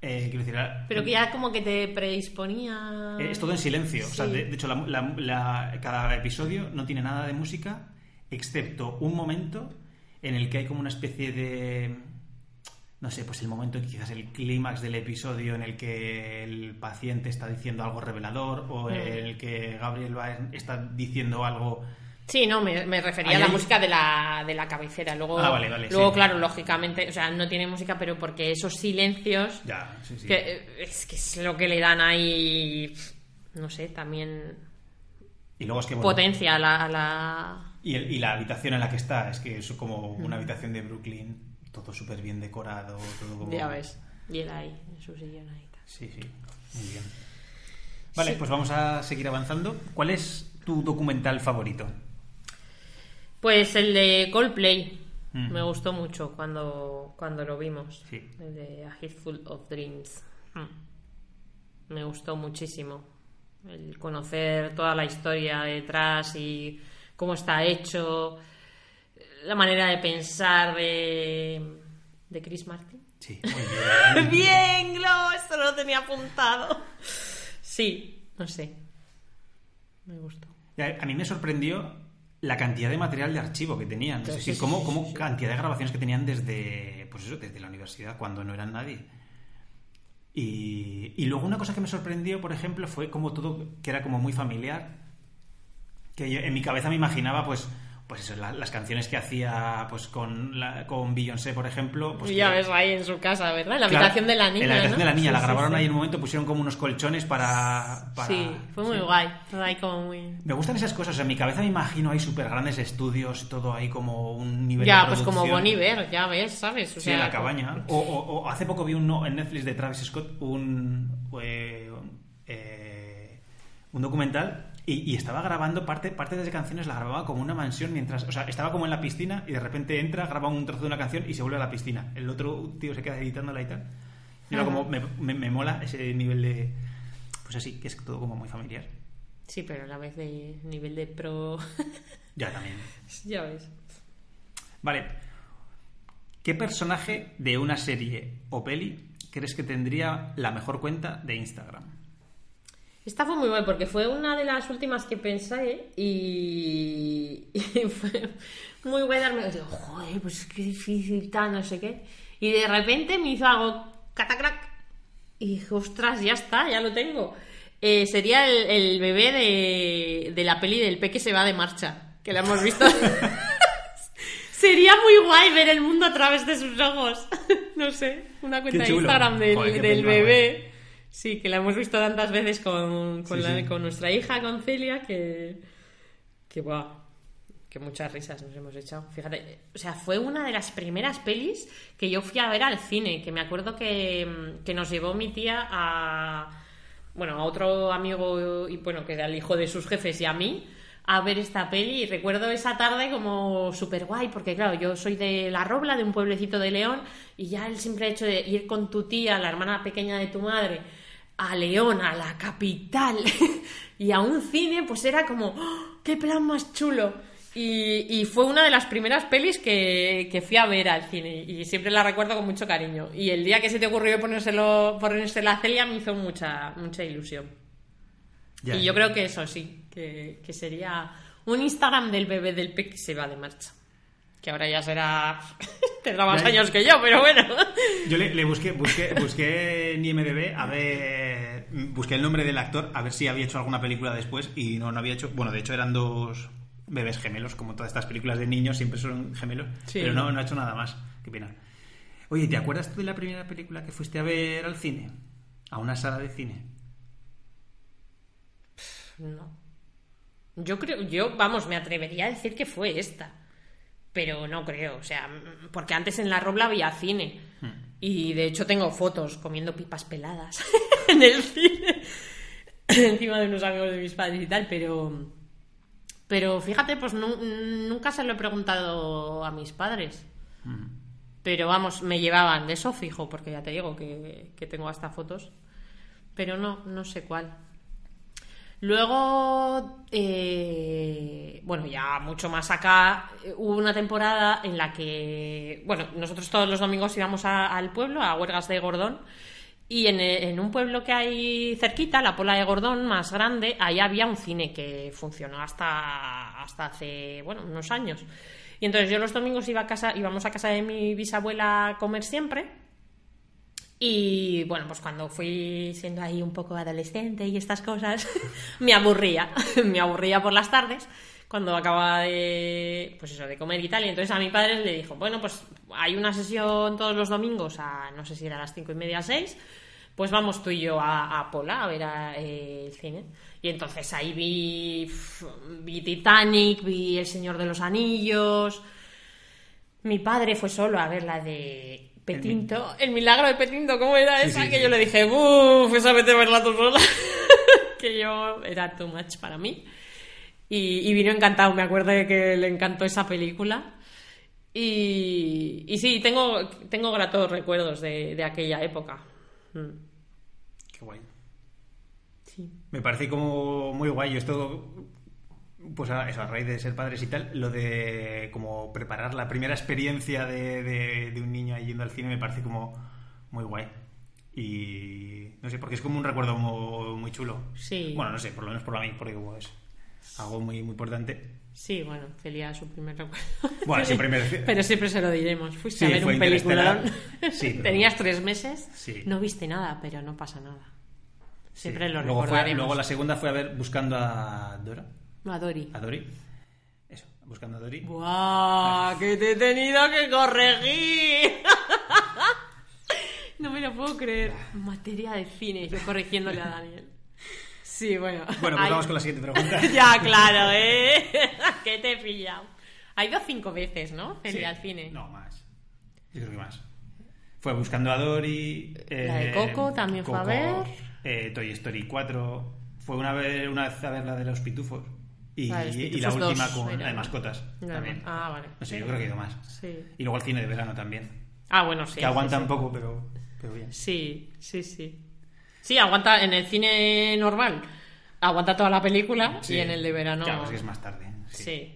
S1: Eh, quiero decir, era-
S3: pero que ya como que te predisponía...
S1: eh, es todo en silencio. O sea, de, de hecho, la- la- la- cada episodio no tiene nada de música, excepto un momento en el que hay como una especie de. No sé, pues el momento, quizás el clímax del episodio en el que el paciente está diciendo algo revelador o
S3: Mm.
S1: en el que Gabriel Byrne está diciendo algo.
S3: Sí, no, me, me refería a la
S1: hay-
S3: música de la, de la cabecera. Luego,
S1: Ah, vale, vale,
S3: luego
S1: sí.
S3: claro, lógicamente, o sea, no tiene música, pero porque esos silencios,
S1: Ya, sí, sí.
S3: que eh, es que es lo que le dan ahí, no sé, también
S1: Y luego es que. bueno,
S3: potencia a la, a la-
S1: Y, el- y la habitación en la que está, es que es como una habitación de Brooklyn, todo súper bien decorado, todo como...
S3: Ya ves, y él ahí, en su sillón ahí.
S1: Sí, sí, muy bien. Vale,
S3: Sí.
S1: pues vamos a seguir avanzando. ¿Cuál es tu documental favorito?
S3: Pues el de Coldplay.
S1: Mm.
S3: Me gustó mucho cuando, cuando lo vimos.
S1: Sí.
S3: El de A Head of Dreams. Mm. Me gustó muchísimo. El conocer toda la historia detrás y cómo está hecho. La manera de pensar de, de Chris Martin.
S1: Sí, muy bien.
S3: Bien, esto no lo tenía apuntado. Sí, no sé. Me gustó.
S1: A mí me sorprendió la cantidad de material de archivo que tenían. Es decir,
S3: sí,
S1: cómo,
S3: sí,
S1: cómo
S3: sí.
S1: cantidad de grabaciones que tenían desde, pues eso, desde la universidad, cuando no eran nadie. Y, y luego una cosa que me sorprendió, por ejemplo, fue como todo, que era como muy familiar. Que yo- en mi cabeza me imaginaba, pues, pues eso, la- las canciones que hacía pues con, la, con Beyoncé, por ejemplo. Pues
S3: ya
S1: que-
S3: ves ahí en su casa, ¿verdad? En la
S1: Claro,
S3: habitación de la niña.
S1: En la habitación
S3: ¿no?
S1: de la niña,
S3: Sí,
S1: la
S3: sí,
S1: grabaron
S3: sí.
S1: ahí en un momento, pusieron como unos colchones para. para-
S3: Sí, fue muy guay. Todo ahí como muy.
S1: Me gustan esas cosas, sea, en mi cabeza me imagino ahí súper grandes estudios, todo ahí como un nivel
S3: Ya,
S1: de
S3: pues como
S1: producción.
S3: Bon Iver, ya ves, ¿sabes? O
S1: Sí, en
S3: sea,
S1: la cabaña. O, o- o hace poco vi uno en Netflix de Travis Scott, un, eh, eh, un documental, y, y estaba grabando parte, parte de las canciones, la grababa como una mansión mientras. O sea, estaba como en la piscina y de repente entra, graba un trozo de una canción y se vuelve a la piscina. El otro tío se queda editándola y tal. Y era como, me, me- me mola ese nivel de. Pues así, que es todo como muy familiar.
S3: Sí, pero a la vez de nivel de pro.
S1: Ya también.
S3: ya ves.
S1: Vale. ¿Qué personaje de una serie o peli crees que tendría la mejor cuenta de Instagram?
S3: Esta fue muy buena porque fue una de las últimas que pensé y, y fue muy buena. Me digo, joder, pues qué difícil, tal, no sé qué. Y de repente me hizo algo catacrac. Y dije, ostras, ya está, ya lo tengo. Eh, sería el, el bebé de, de la peli del peque se va de marcha, que la hemos visto. Sería muy guay ver el mundo a través de sus ojos. no sé, una cuenta de. Instagram del,
S1: Joder,
S3: bebé. Sí, que la hemos visto tantas veces con, con,
S1: Sí,
S3: la-
S1: sí.
S3: con nuestra hija, con Celia, que. que guau. Que muchas risas nos hemos echado. Fíjate, o sea, fue una de las primeras pelis que yo fui a ver al cine. Que me acuerdo que, que nos llevó mi tía a. Bueno, a otro amigo, y bueno, que era el hijo de sus jefes y a mí, a ver esta peli. Y recuerdo esa tarde como súper guay, porque claro, yo soy de La Robla, de un pueblecito de León, y ya el simple hecho de ir con tu tía, la hermana pequeña de tu madre, a León, a la capital, y a un cine, pues era como, ¡oh! ¡qué plan más chulo! Y, y fue una de las primeras pelis que, que fui a ver al cine y siempre la recuerdo con mucho cariño. Y el día que se te ocurrió ponérselo, ponérsela a Celia me hizo mucha, mucha ilusión.
S1: Ya,
S3: y yo creo que eso sí, que, que sería un Instagram del bebé del PEC que se va de marcha. Que ahora ya será. tendrá más
S1: ya.
S3: años que yo, pero bueno.
S1: Yo le, le busqué, busqué, busqué en IMDB a ver. Busqué el nombre del actor a ver si había hecho alguna película después y no, no había hecho. Bueno, de hecho eran dos bebés gemelos, como todas estas películas de niños siempre son gemelos.
S3: Sí.
S1: Pero no, no ha hecho nada más. Qué pena. Oye, ¿te acuerdas tú de la primera película que fuiste a ver al cine? A una sala de cine.
S3: No. Yo creo, yo, vamos, me atrevería a decir que fue esta. Pero no creo, o sea, porque antes en la Robla había cine. Y de hecho tengo fotos comiendo pipas peladas en el cine. Encima de unos amigos de mis padres y tal, pero. Pero fíjate, pues nu- nunca se lo he preguntado a mis padres. Pero vamos, me llevaban de eso fijo, porque ya te digo que, que tengo hasta fotos. Pero no, no sé cuál. Luego, eh, bueno, ya mucho más acá, eh, hubo una temporada en la que, bueno, nosotros todos los domingos íbamos a- al pueblo, a Huergas de Gordón, y en, eh, en un pueblo que hay cerquita, la Pola de Gordón, más grande, ahí había un cine que funcionó hasta, hasta hace, bueno, unos años. Y entonces yo los domingos iba a casa, íbamos a casa de mi bisabuela a comer siempre. Y bueno, pues cuando fui siendo ahí un poco adolescente y estas cosas, me aburría, me aburría por las tardes cuando acababa de, pues eso, de comer y tal. Y entonces a mi padre le dijo, bueno, pues hay una sesión todos los domingos a, no sé si era a las cinco y media, seis, pues vamos tú y yo a, a Pola a ver eh, el cine. Y entonces ahí vi, vi Titanic, vi El Señor de los Anillos. Mi padre fue solo a ver la de Petinto. El milagro de Petinto, ¿cómo era
S1: Sí,
S3: esa?
S1: sí,
S3: que
S1: sí.
S3: yo le dije, uff, esa vete a verla tú sola. que yo era too much para mí. Y, y vino encantado, me acuerdo de que le encantó esa película. Y, y sí, tengo, tengo gratos recuerdos de, de aquella época. Mm,
S1: Qué guay.
S3: Sí.
S1: Me parece como muy guay. Yo esto, pues a, eso, a raíz de ser padres y tal, lo de como preparar la primera experiencia de, de- de un niño ahí yendo al cine me parece como muy guay. Y no sé, porque es como un recuerdo muy, muy chulo.
S3: Sí.
S1: Bueno, no sé, por lo menos por mí, porque como es. algo muy, muy importante.
S3: Sí, bueno, Celia su primer recuerdo.
S1: Bueno, siempre me-
S3: Pero siempre se lo diremos. Fuiste
S1: Sí,
S3: a ver un peliculón.
S1: Sí, pero-
S3: Tenías tres meses.
S1: Sí.
S3: No viste nada, pero no pasa nada. Siempre lo
S1: luego, fue, luego la segunda fue a ver buscando a Dora,
S3: A Dori.
S1: a Dori. Eso, buscando a Dori.
S3: ¡Buah! ¡Que te he tenido que corregir! no me lo puedo creer. Materia de cine, yo corrigiéndole a Daniel. Sí, bueno.
S1: Bueno, pues vamos con la siguiente pregunta.
S3: ya, claro, ¿eh? que te he pillado. Ha ido cinco veces, ¿no? Celia
S1: Sí.
S3: al cine.
S1: No, más. Yo creo que más. Fue buscando a Dory. eh,
S3: La de Coco también fue a ver.
S1: eh, Toy Story 4. Fue una vez, una vez a ver la de los pitufos. Y, y la última
S3: dos,
S1: con la de mascotas.
S3: Ya,
S1: también.
S3: Ah, vale.
S1: No sé, yo creo que he ido más.
S3: Sí.
S1: Y luego el cine de verano también.
S3: Ah, bueno, sí.
S1: que aguanta
S3: sí,
S1: un poco, pero, pero bien.
S3: Sí, sí, sí. Sí, aguanta en el cine normal. Aguanta toda la película
S1: Sí.
S3: y en el de verano.
S1: Claro, es que es más tarde. sí.
S3: Sí.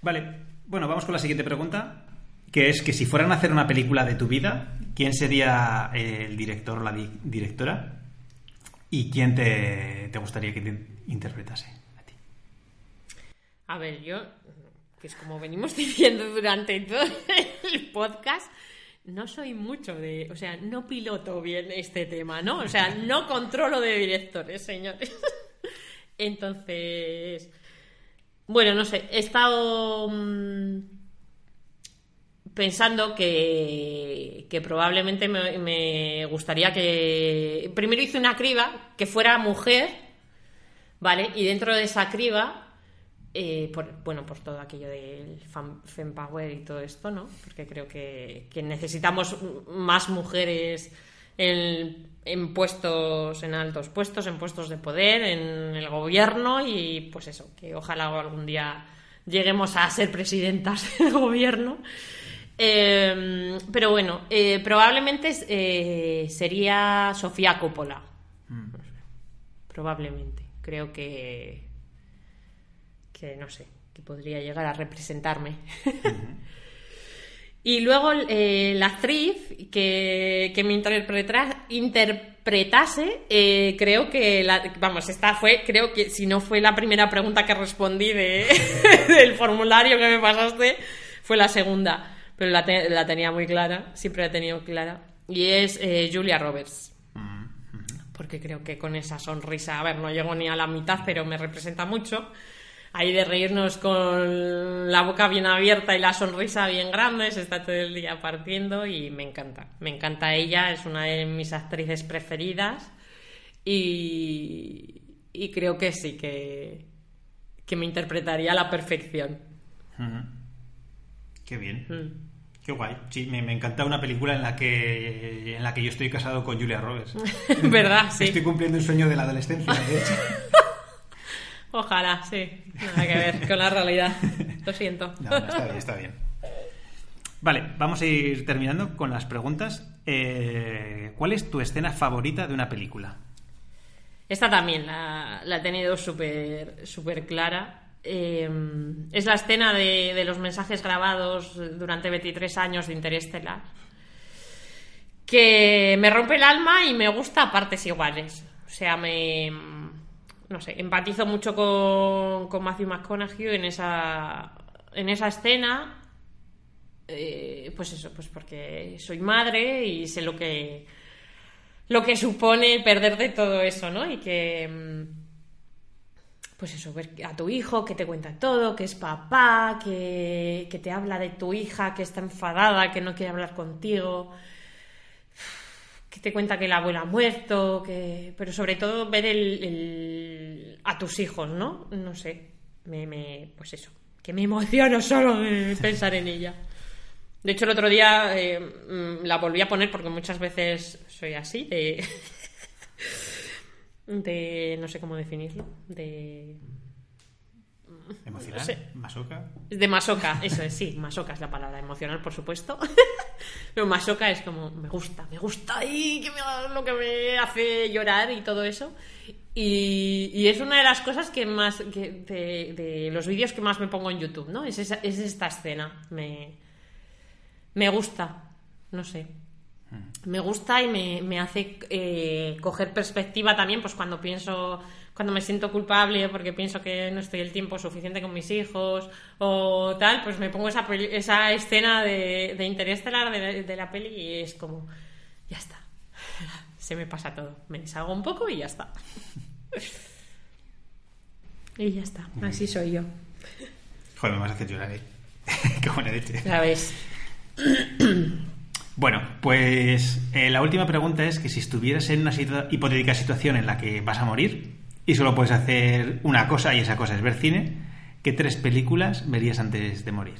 S1: Vale, bueno, vamos con la siguiente pregunta, que es que si fueran a hacer una película de tu vida, ¿quién sería el director o la di- directora? ¿Y quién te, te gustaría que te interpretase a
S3: ver, yo, pues como venimos diciendo durante todo el podcast, no soy mucho de, o sea, no piloto bien este tema, ¿no? O sea, no controlo de directores, señores. Entonces, bueno, no sé, he estado mm, pensando que, que probablemente me, me gustaría que, primero hice una criba que fuera mujer, ¿vale? Y dentro de esa criba eh, por, bueno, por todo aquello del Fempower y todo esto, ¿no? Porque creo que, que necesitamos más mujeres en, en puestos, en altos puestos, en puestos de poder, en el gobierno y pues eso, que ojalá algún día lleguemos a ser presidentas del gobierno. Eh, pero bueno, eh, probablemente eh, sería Sofía Coppola. Probablemente. Creo que que no sé, que podría llegar a representarme. y luego eh, la actriz que, que me interpreta- interpretase, eh, creo que, la, vamos, esta fue, creo que si no fue la primera pregunta que respondí de, del formulario que me pasaste, fue la segunda, pero la, te- la tenía muy clara, siempre la he tenido clara, y es eh, Julia Roberts. Porque creo que con esa sonrisa, a ver, no llego ni a la mitad, pero me representa mucho. Ahí de reírnos con la boca bien abierta y la sonrisa bien grande, se está todo el día partiendo y me encanta. Me encanta ella, es una de mis actrices preferidas y, y creo que sí, que, que me interpretaría a la perfección.
S1: Ujú. Qué bien.
S3: Mm.
S1: Qué guay. Sí, me, me encanta una película en la que en la que yo estoy casado con Julia Roberts.
S3: ¿Verdad? Sí.
S1: Estoy cumpliendo un sueño de la adolescencia, de hecho.
S3: Ojalá, sí. Nada que ver con la realidad. Lo siento.
S1: No, no, está bien, está bien. Vale, vamos a ir terminando con las preguntas. Eh, ¿Cuál es tu escena favorita de una película?
S3: Esta también la, la he tenido súper súper clara. Eh, es la escena de, de los mensajes grabados durante 23 años de Interestelar. Que me rompe el alma y me gusta a partes iguales. O sea, me. No sé, empatizo mucho con, con Matthew McConaughey en esa, en esa escena. Eh, pues eso, pues porque soy madre y sé lo que lo que supone perder de todo eso, ¿no? Y que, mm, pues eso, ver a tu hijo que te cuenta todo, que es papá, que, que te habla de tu hija, que está enfadada, que no quiere hablar contigo, que te cuenta que la abuela ha muerto, que... pero sobre todo ver el, el- a tus hijos, ¿no? No sé, me, me- pues eso, que me emociono solo de pensar en ella. De hecho, el otro día eh, mm, la volví a poner porque muchas veces soy así, de. de. no sé cómo definirlo. De.
S1: ¿Emocional?
S3: No sé.
S1: ¿Masoca?
S3: De masoca, eso es, sí, masoca es la palabra, emocional, por supuesto. Pero masoca es como, me gusta, me gusta y que me, lo que me hace llorar y todo eso. Y, y es una de las cosas que más, que de, de los vídeos que más me pongo en YouTube, ¿no? Es, esa- es esta escena. Me, me gusta, no sé. Me gusta y me, me hace eh, coger perspectiva también, pues cuando pienso cuando me siento culpable porque pienso que no estoy el tiempo suficiente con mis hijos o tal, pues me pongo esa, esa escena de, de interestelar de, de la peli y es como, ya está, se me pasa todo, me deshago un poco y ya está. y ya está, así soy yo.
S1: Joder, me vas a hacer llorar, ¿eh? Qué buena leche.
S3: Ya ves.
S1: Bueno, pues eh, la última pregunta es que si estuvieras en una situa- hipotética situación en la que vas a morir y solo puedes hacer una cosa y esa cosa es ver cine, ¿qué tres películas verías antes de morir?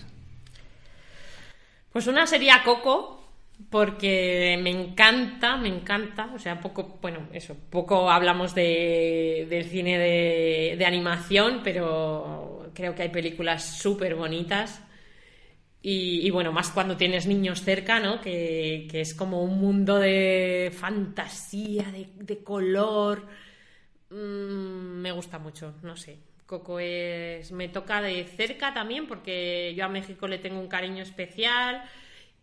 S3: Pues una sería Coco, porque me encanta, me encanta, o sea, poco, bueno, eso, poco hablamos de, del cine de, de animación, pero creo que hay películas súper bonitas. Y, bueno, más cuando tienes niños cerca, ¿no? Que, que es como un mundo de fantasía, de color. Mm, me gusta mucho, no sé. Coco es. Me toca de cerca también, porque yo a México le tengo un cariño especial.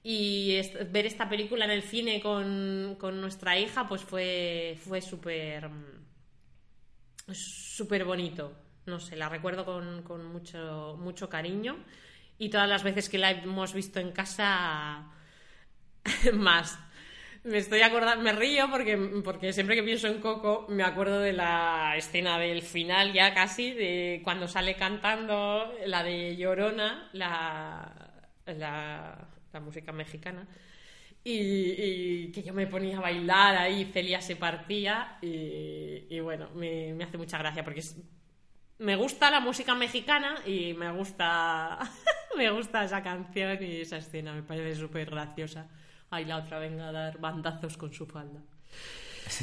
S3: Y ver esta película en el cine con, con nuestra hija, pues fue, fue súper. súper bonito. No sé, la recuerdo con, con mucho, mucho cariño. Y todas las veces que la hemos visto en casa, más. Me estoy acordando, me río porque, porque siempre que pienso en Coco me acuerdo de la escena del final ya casi, de cuando sale cantando la de Llorona, la, la, música mexicana, y, que yo me ponía a bailar ahí, Celia se partía, y, bueno, me, me hace mucha gracia porque me gusta la música mexicana y me gusta me gusta esa canción y esa escena, me parece súper graciosa. Ay, la otra venga a dar bandazos con su falda.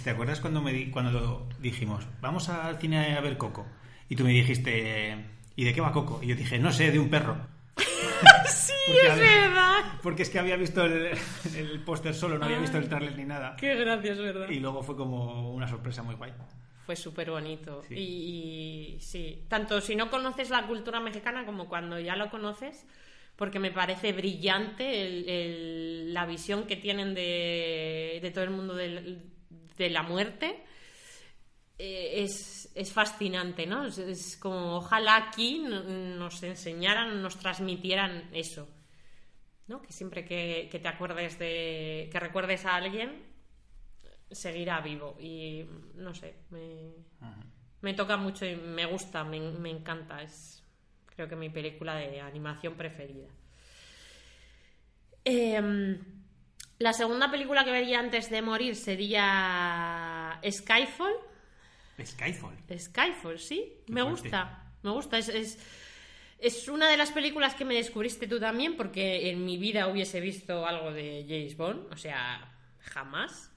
S1: ¿Te acuerdas cuando, me di- cuando dijimos, vamos al cine a ver Coco? Y tú me dijiste, ¿y de qué va Coco? Y yo dije, no sé, de un perro.
S3: Sí,
S1: Porque
S3: es
S1: había-
S3: verdad.
S1: Porque es que había visto el, el póster solo, no había visto el tráiler ni nada.
S3: Qué gracia, es verdad.
S1: Y luego fue como una sorpresa muy guay.
S3: Fue súper bonito.
S1: Sí.
S3: Y, y sí, tanto si no conoces la cultura mexicana como cuando ya lo conoces, porque me parece brillante el- el- la visión que tienen de, de todo el mundo de la muerte. Eh, es, es fascinante, ¿no? Es, es como ojalá aquí no- nos enseñaran, nos transmitieran eso. ¿no? Que siempre que, que te acuerdes de. que recuerdes a alguien, seguirá vivo. Y no sé, me, me toca mucho y me gusta, me, me encanta. Es creo que mi película de animación preferida. Em, la segunda película que vería antes de morir sería Skyfall.
S1: Skyfall.
S3: Skyfall, sí,
S1: Qué
S3: me
S1: fuerte.
S3: gusta, me gusta. Es, es, es una de las películas que me descubriste tú también, porque en mi vida hubiese visto algo de James Bond, o sea, jamás.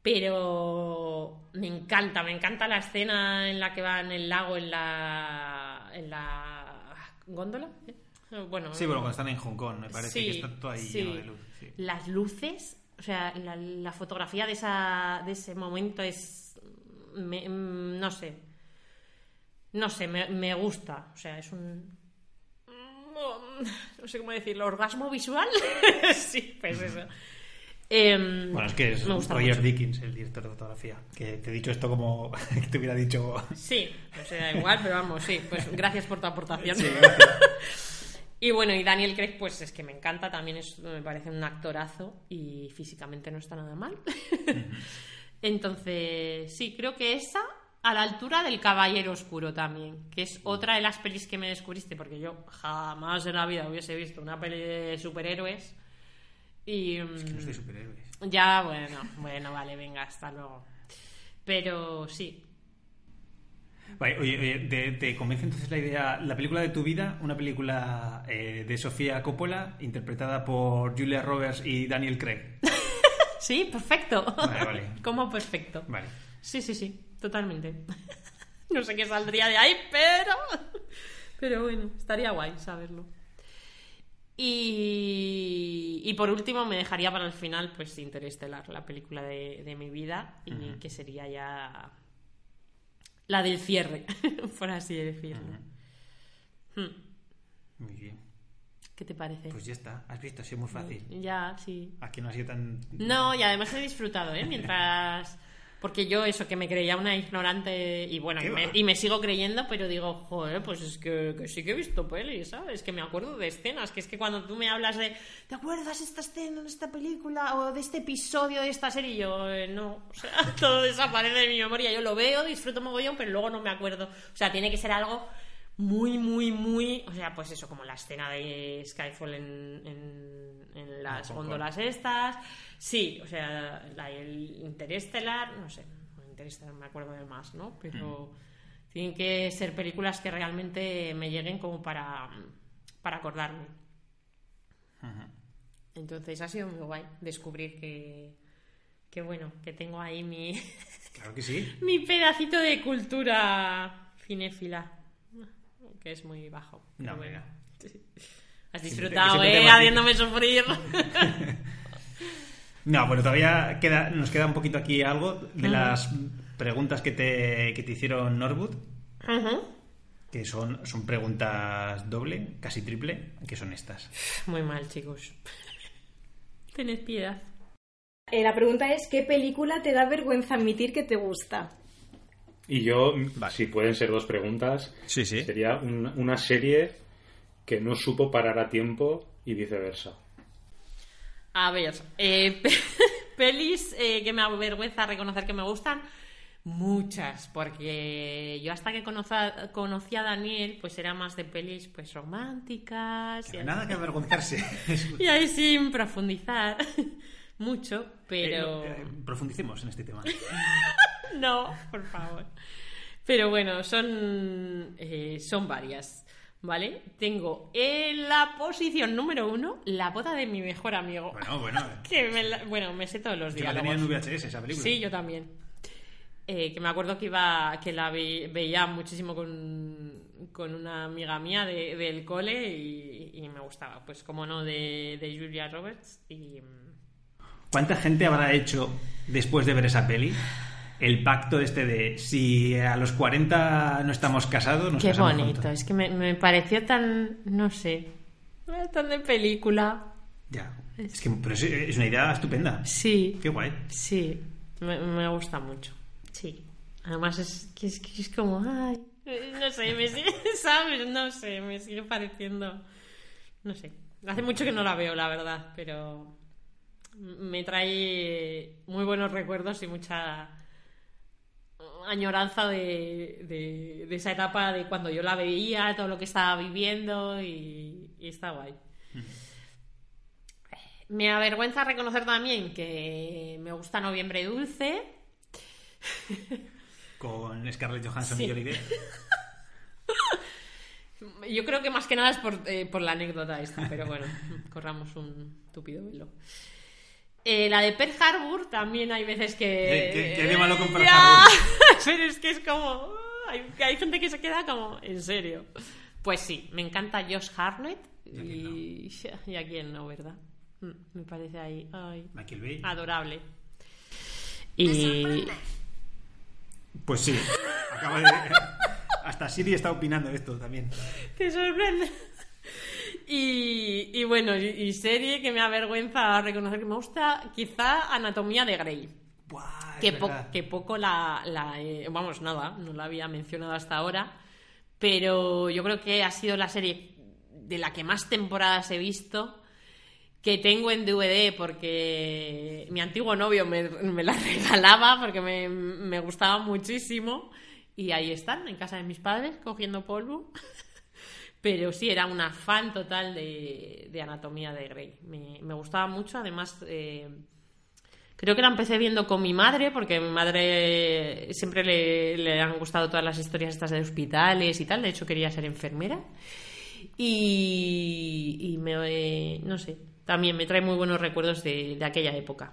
S3: Pero me encanta, me encanta la escena en la que va en el lago, en la, en la góndola. ¿eh? Bueno,
S1: Sí, bueno, cuando están en Hong Kong, me parece
S3: Sí,
S1: que está todo ahí
S3: sí.
S1: lleno de luz. sí.
S3: Las luces, o sea, la, la fotografía de, esa, de ese momento es. me- mm, no sé. No sé, me, me gusta. O sea, es un. No sé cómo decirlo, orgasmo visual. sí, pues eso. Em,
S1: Bueno, es que es Roger
S3: mucho.
S1: Dickens, el director de fotografía. Que te he dicho esto como que te hubiera dicho.
S3: Sí, o sea, igual, pero vamos, sí. Pues gracias por tu aportación.
S1: Sí.
S3: Y bueno, y Daniel Craig, pues es que me encanta, también es, me parece un actorazo y físicamente no está nada mal. Entonces, sí, creo que esa a la altura del Caballero Oscuro también, que es otra de las pelis que me descubriste, porque yo jamás en la vida hubiese visto una peli de superhéroes. Y
S1: Es que no
S3: mm,
S1: soy superhéroes.
S3: ya, bueno, bueno, vale, venga, hasta luego. Pero sí,
S1: Vale, oye, oye, ¿te, te convence entonces la idea, la película de tu vida, una película eh, de Sofía Coppola, interpretada por Julia Roberts y Daniel Craig?
S3: sí, perfecto.
S1: Vale, vale.
S3: Como perfecto.
S1: Vale.
S3: Sí, sí, sí, totalmente. no sé qué saldría de ahí, pero. Pero bueno, estaría guay saberlo. Y, y por último me dejaría para el final, pues Interestelar, la película de, de mi vida, y que sería ya la del cierre, por así decirlo. Hmm,
S1: Muy bien.
S3: ¿Qué te parece?
S1: Pues ya está. Has visto, ha sido muy fácil.
S3: Ya, sí.
S1: Aquí no ha sido tan.
S3: No, y además he disfrutado, ¿eh? Mientras Porque yo eso, que me creía una ignorante y bueno, y
S1: ¿Qué
S3: me,
S1: va?
S3: y me sigo creyendo, pero digo, joder, pues es que, que sí que he visto pelis, ¿sabes? Que me acuerdo de escenas, que es que cuando tú me hablas de, ¿te acuerdas esta escena de esta película o de este episodio de esta serie? Y yo, eh, no, o sea, todo desaparece de mi memoria. Yo lo veo, disfruto mogollón, pero luego no me acuerdo. O sea, tiene que ser algo muy, muy, muy. O sea, pues eso, como la escena de Skyfall en, en, en las góndolas estas. Sí, o sea, la, el Interestelar, no sé, Interestelar me acuerdo de más, ¿no? Pero tienen que ser películas que realmente me lleguen como para, para acordarme. Entonces ha sido muy guay descubrir que, que bueno, que tengo ahí mi,
S1: Claro que sí.
S3: mi pedacito de cultura cinéfila, que es muy bajo. pero
S1: No,
S3: bueno. Sí. Has disfrutado,
S1: siempre
S3: ¿eh? Haciéndome sufrir.
S1: No, bueno, todavía queda, nos queda un poquito aquí algo de las preguntas que te, que te hicieron Norwood,
S3: Ujú.
S1: que son, son preguntas doble, casi triple, que son estas.
S3: Muy mal, chicos. Tened piedad.
S4: Eh, la pregunta es, ¿qué película te da vergüenza admitir que te gusta?
S5: Y yo,
S1: Vale.
S5: si pueden ser dos preguntas,
S1: Sí, sí.
S5: sería un- una serie que no supo parar a tiempo y viceversa.
S3: A ver, eh, pe- pelis eh, que me avergüenza reconocer que me gustan, muchas, porque yo hasta que conoza- conocí a Daniel, pues era más de pelis pues románticas. y
S1: Pero
S3: así.
S1: nada que avergonzarse.
S3: Y ahí sin profundizar mucho, pero...
S1: Eh, no, eh, profundicemos en este tema.
S3: No, por favor. Pero bueno, son, eh, son varias, ¿vale? Tengo en la posición número uno la boda de mi mejor amigo.
S1: Bueno, bueno.
S3: Que me la- bueno, me sé todos los
S1: la
S3: días.
S1: tenía en VHS, esa película.
S3: Sí, yo también. Eh, que me acuerdo que iba que la ve- veía muchísimo con, con una amiga mía de- del cole y, y me gustaba. Pues como no, de, de Julia Roberts y...
S1: ¿Cuánta gente habrá hecho, después de ver esa peli, el pacto este de si a los 40 no estamos casados, nos
S3: Qué
S1: casamos
S3: bonito,
S1: juntos?
S3: es que me, me pareció tan, no sé, tan de película.
S1: Ya. Es que pero es, es una idea estupenda.
S3: Sí,
S1: Qué guay.
S3: sí, me, me gusta mucho. Sí. Además es que es, que es como, ay, no sé, me sigue, ¿sabes? No sé, me sigue pareciendo, no sé. Hace mucho que no la veo, la verdad, pero me trae muy buenos recuerdos y mucha añoranza de, de- de esa etapa de cuando yo la veía, todo lo que estaba viviendo y, y está guay. Me avergüenza reconocer también que me gusta Noviembre Dulce.
S1: Con Scarlett Johansson
S3: Sí.
S1: y Johnny.
S3: Yo creo que más que nada es por, eh, por la anécdota esta, pero bueno, corramos un tupido velo. Eh, la de Pearl Harbor también hay veces que...
S1: ¿Qué- qué- qué de malo con Pearl
S3: Ya,
S1: Harbor?
S3: Pero es que es como... uh, Hay, hay gente que se queda como... ¿En serio? Pues sí, me encanta Josh Hartnett y, y a quién no, ¿verdad? Mm, Me parece ahí... Ay,
S1: Michael Bay.
S3: adorable. Y...
S1: Pues sí. Acaba de... Hasta Siri está opinando esto también.
S3: Te sorprende. Y, y bueno, y, y serie que me avergüenza reconocer que me gusta, quizá Anatomía de Grey.
S1: Buah,
S3: Que, po- que poco la, la, eh, Vamos, nada, no la había mencionado hasta ahora. Pero yo creo que ha sido la serie de la que más temporadas he visto. Que tengo en DVD porque mi antiguo novio me, me la regalaba porque me, me gustaba muchísimo. Y ahí están, en casa de mis padres, cogiendo polvo. Pero sí, era una fan total de, de Anatomía de Grey. Me, me gustaba mucho, además. eh, Creo que la empecé viendo con mi madre, porque a mi madre siempre le, le han gustado todas las historias estas de hospitales y tal. De hecho, quería ser enfermera. Y, y me, no sé, también me trae muy buenos recuerdos de, de aquella época.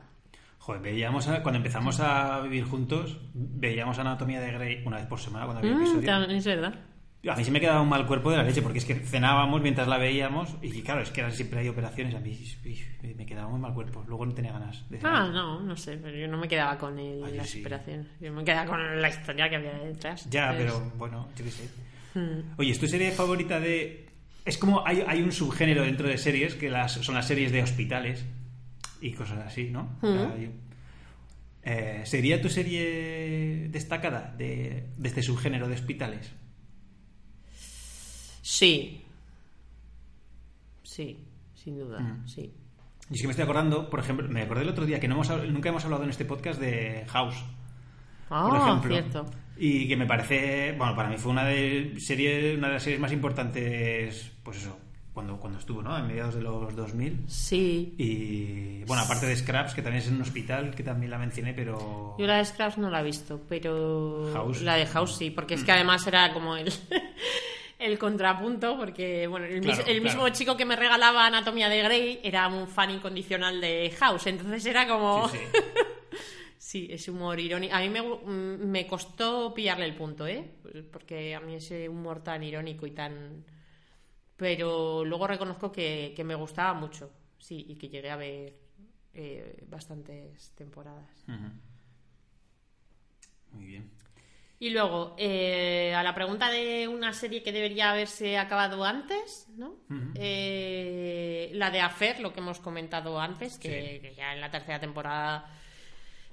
S1: Joder, veíamos a- cuando empezamos a vivir juntos, veíamos Anatomía de Grey una vez por semana cuando había
S3: Mm,
S1: episodio.
S3: es verdad.
S1: A mí se me quedaba un mal cuerpo de la leche porque es que cenábamos mientras la veíamos y claro, es que ahora siempre hay operaciones a mí me quedaba muy mal cuerpo. Luego no tenía ganas de cenar.
S3: Ah, no, no sé, pero yo no me quedaba con el-
S1: Ah,
S3: las
S1: sí.
S3: operaciones. Yo me quedaba con la historia que había detrás.
S1: Ya,
S3: Entonces,
S1: pero bueno, yo qué sé.
S3: mm.
S1: Oye, ¿es tu serie favorita de...? Es como hay, hay un subgénero dentro de series que las, son las series de hospitales y cosas así, ¿no?
S3: Mm.
S1: Hay- Eh, ¿Sería tu serie destacada de, de este subgénero de hospitales?
S3: Sí. Sí, sin duda,
S1: Mm.
S3: sí.
S1: Y es que me estoy acordando, por ejemplo, me acordé el otro día que no hemos, nunca hemos hablado en este podcast de House,
S3: Ah,
S1: por ejemplo.
S3: cierto.
S1: Y que me parece, bueno, para mí fue una de, serie, una de las series más importantes, pues eso, cuando, cuando estuvo, ¿no? En mediados de los 2000.
S3: Sí.
S1: Y bueno, aparte de Scraps, que también es en un hospital, que también la mencioné, pero...
S3: Yo la de Scraps no la he visto, pero
S1: House. Mm.
S3: la de House sí, porque es que además era como el, el contrapunto, porque bueno, el, mis-
S1: Claro,
S3: el mismo chico que me regalaba Anatomía de Grey era un fan incondicional de House, entonces era como...
S1: Sí, sí.
S3: Sí, ese humor irónico. A mí me, mm, me costó pillarle el punto, ¿eh? Porque a mí ese humor tan irónico y tan... Pero luego reconozco que, que me gustaba mucho, sí, y que llegué a ver eh, bastantes temporadas.
S1: Muy bien.
S3: Y luego, eh, a la pregunta de una serie que debería haberse acabado antes, ¿no? Eh, la de Afer, lo que hemos comentado antes, que,
S1: Sí.
S3: que ya en la tercera temporada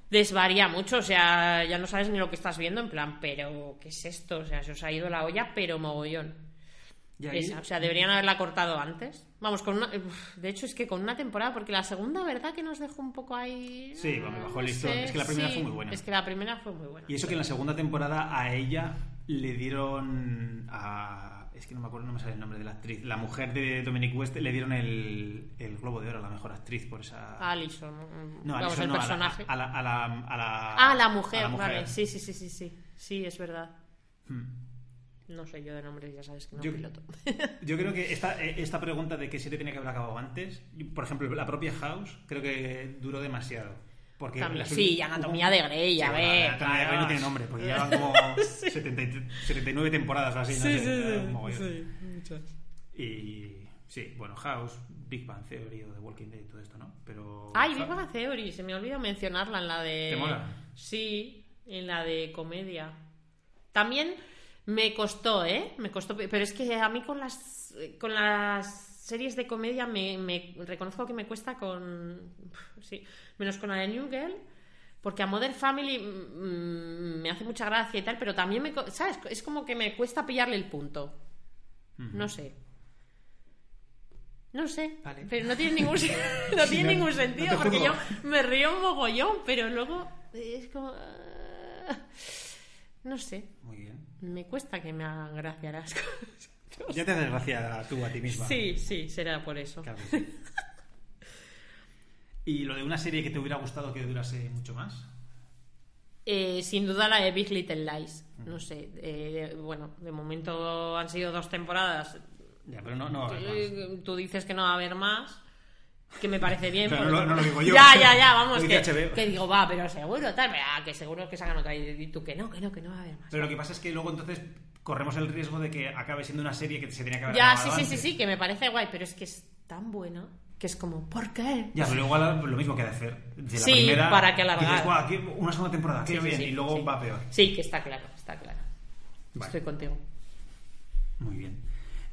S3: desvaría mucho, o sea, ya no sabes ni lo que estás viendo, en plan, pero ¿qué es esto? O sea, se os ha ido la olla, pero mogollón.
S1: Y ahí-
S3: Esa, o sea, deberían haberla cortado antes. Vamos, con una, de hecho es que con una temporada, porque la segunda, ¿verdad? Que nos dejó un poco ahí...
S1: Sí, me bajó el listón. Es que la primera
S3: sí,
S1: fue muy buena.
S3: Es que la primera fue muy buena.
S1: Y eso que en la segunda temporada a ella le dieron a... Es que no me acuerdo, no me sale el nombre de la actriz. La mujer de Dominic West le dieron el, el Globo de Oro a la mejor actriz por esa...
S3: Alison,
S1: no,
S3: vamos,
S1: Alison
S3: el
S1: no, a la-
S3: personaje.
S1: A la, a la, a la-
S3: ah,
S1: a la mujer.
S3: vale. Sí, sí, sí, sí, sí. Sí, es verdad.
S1: Hmm.
S3: No sé yo de nombres, ya sabes que no
S1: Yo-
S3: piloto.
S1: Yo creo que esta, eh, esta pregunta de que serie tenía que haber acabado antes, por ejemplo, la propia House, creo que duró demasiado. Porque
S3: También, sí, y Anatomía de Grey,
S1: Sí,
S3: a
S1: bueno,
S3: ver.
S1: Anatomía de Grey no tiene nombre, porque llevan como 70 y- 79 temporadas o así, no sé, un mogollón. Y sí, bueno, House, Big Bang Theory o The Walking Dead y todo esto, ¿no? Pero.
S3: Ay, Big Bang Theory, se me olvidó mencionarla en la de...
S1: ¿Te mola?
S3: Sí, en la de comedia. También me costó, ¿eh? Me costó, pero es que a mí con las, con las series de comedia me, me- reconozco que me cuesta con... Sí, menos con la de New Girl, porque a Modern Family mm, me hace mucha gracia y tal, pero también me... co- ¿Sabes? Es como que me cuesta pillarle el punto. No sé. No sé,
S1: Vale.
S3: pero no tiene ningún, no tiene
S1: no-
S3: ningún
S1: no
S3: sentido porque yo me río un mogollón, pero luego es como... ah, No sé,
S1: Muy bien.
S3: Me cuesta que me hagan gracia las cosas.
S1: Ya te haces gracia tú a ti misma.
S3: Sí, sí, será por eso.
S1: Claro que sí. ¿Y lo de una serie que te hubiera gustado que durase mucho más?
S3: Eh, sin duda la de Big Little Lies. No sé, eh, bueno, de momento han sido dos temporadas.
S1: Ya, pero no, no.
S3: Eh, Tú dices que no va a haber más, que me parece bien.
S1: Pero
S3: porque-
S1: no no lo digo yo.
S3: Ya, ya, ya, vamos, que, que digo, va, pero seguro, tal, ah, que seguro que sacan otra. Y tú que no, que no, que no va a haber más.
S1: Pero lo que pasa es que luego entonces corremos el riesgo de que acabe siendo una serie que se tenía que haber
S3: Ya, sí, sí, sí,
S1: antes.
S3: sí, que me parece guay, pero es que es tan buena que es como, ¿por qué?
S1: Ya, pero igual lo mismo que hacer. De la
S3: Sí,
S1: primera,
S3: para que alargar.
S1: dices, "Buah, qué- una segunda temporada, qué
S3: Sí,
S1: bien,
S3: sí,
S1: y luego va peor.
S3: Sí, que está claro, está claro.
S1: Vale.
S3: Estoy contigo.
S1: Muy bien.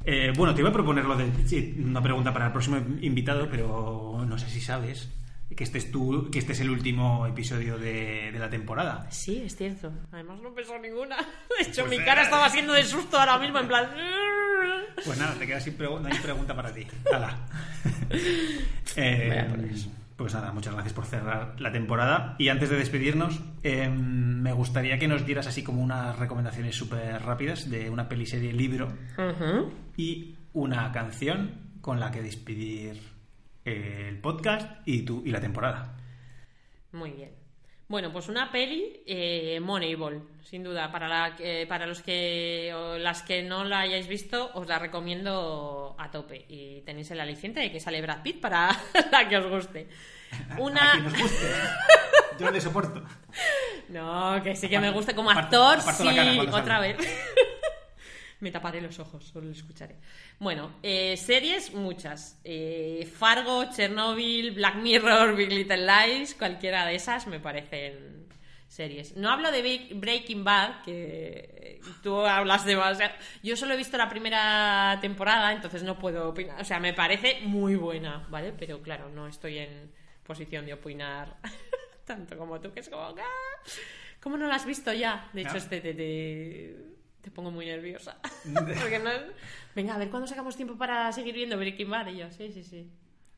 S1: Eh, bueno, te iba a proponer lo de una pregunta para el próximo invitado, pero no sé si sabes que este es tú, que este es el último episodio de, de la temporada.
S3: Sí, es cierto. Además no pesó ninguna. De hecho,
S1: Pues,
S3: mi
S1: eh.
S3: cara estaba haciendo de susto ahora mismo, en plan...
S1: Pues nada, te quedas sin pregunta, no hay pregunta para ti. Hala. Eh,
S3: Voy a poner eso.
S1: Pues nada, muchas gracias por cerrar la temporada. Y antes de despedirnos, eh, me gustaría que nos dieras así como unas recomendaciones súper rápidas de una peliserie libro
S3: Ujú.
S1: y una canción con la que despedir el podcast y, tu, y la temporada.
S3: Muy bien. Bueno, pues una peli, eh, Moneyball, sin duda. Para, la, que- para los que o las que no la hayáis visto, os la recomiendo a tope. Y tenéis el aliciente de que sale Brad Pitt para la que os guste. Una...
S1: nos guste. Yo le soporto.
S3: No, que sí que me gusta como actor,
S1: aparto
S3: sí, otra vez. Me taparé los ojos, solo lo escucharé. Bueno, eh, series muchas. Eh, Fargo, Chernobyl, Black Mirror, Big Little Lies, cualquiera de esas me parecen series. No hablo de Big- Breaking Bad, que tú hablas demasiado. Yo solo he visto la primera temporada, entonces no puedo opinar. O sea, me parece muy buena, ¿vale? Pero claro, no estoy en posición de opinar tanto como tú, que es como, "Ah, ¿cómo no lo has visto ya? De hecho, este te, te, te pongo muy nerviosa. Porque no... Venga, a ver cuándo sacamos tiempo para seguir viendo Breaking Bad. Y yo, sí, sí, sí.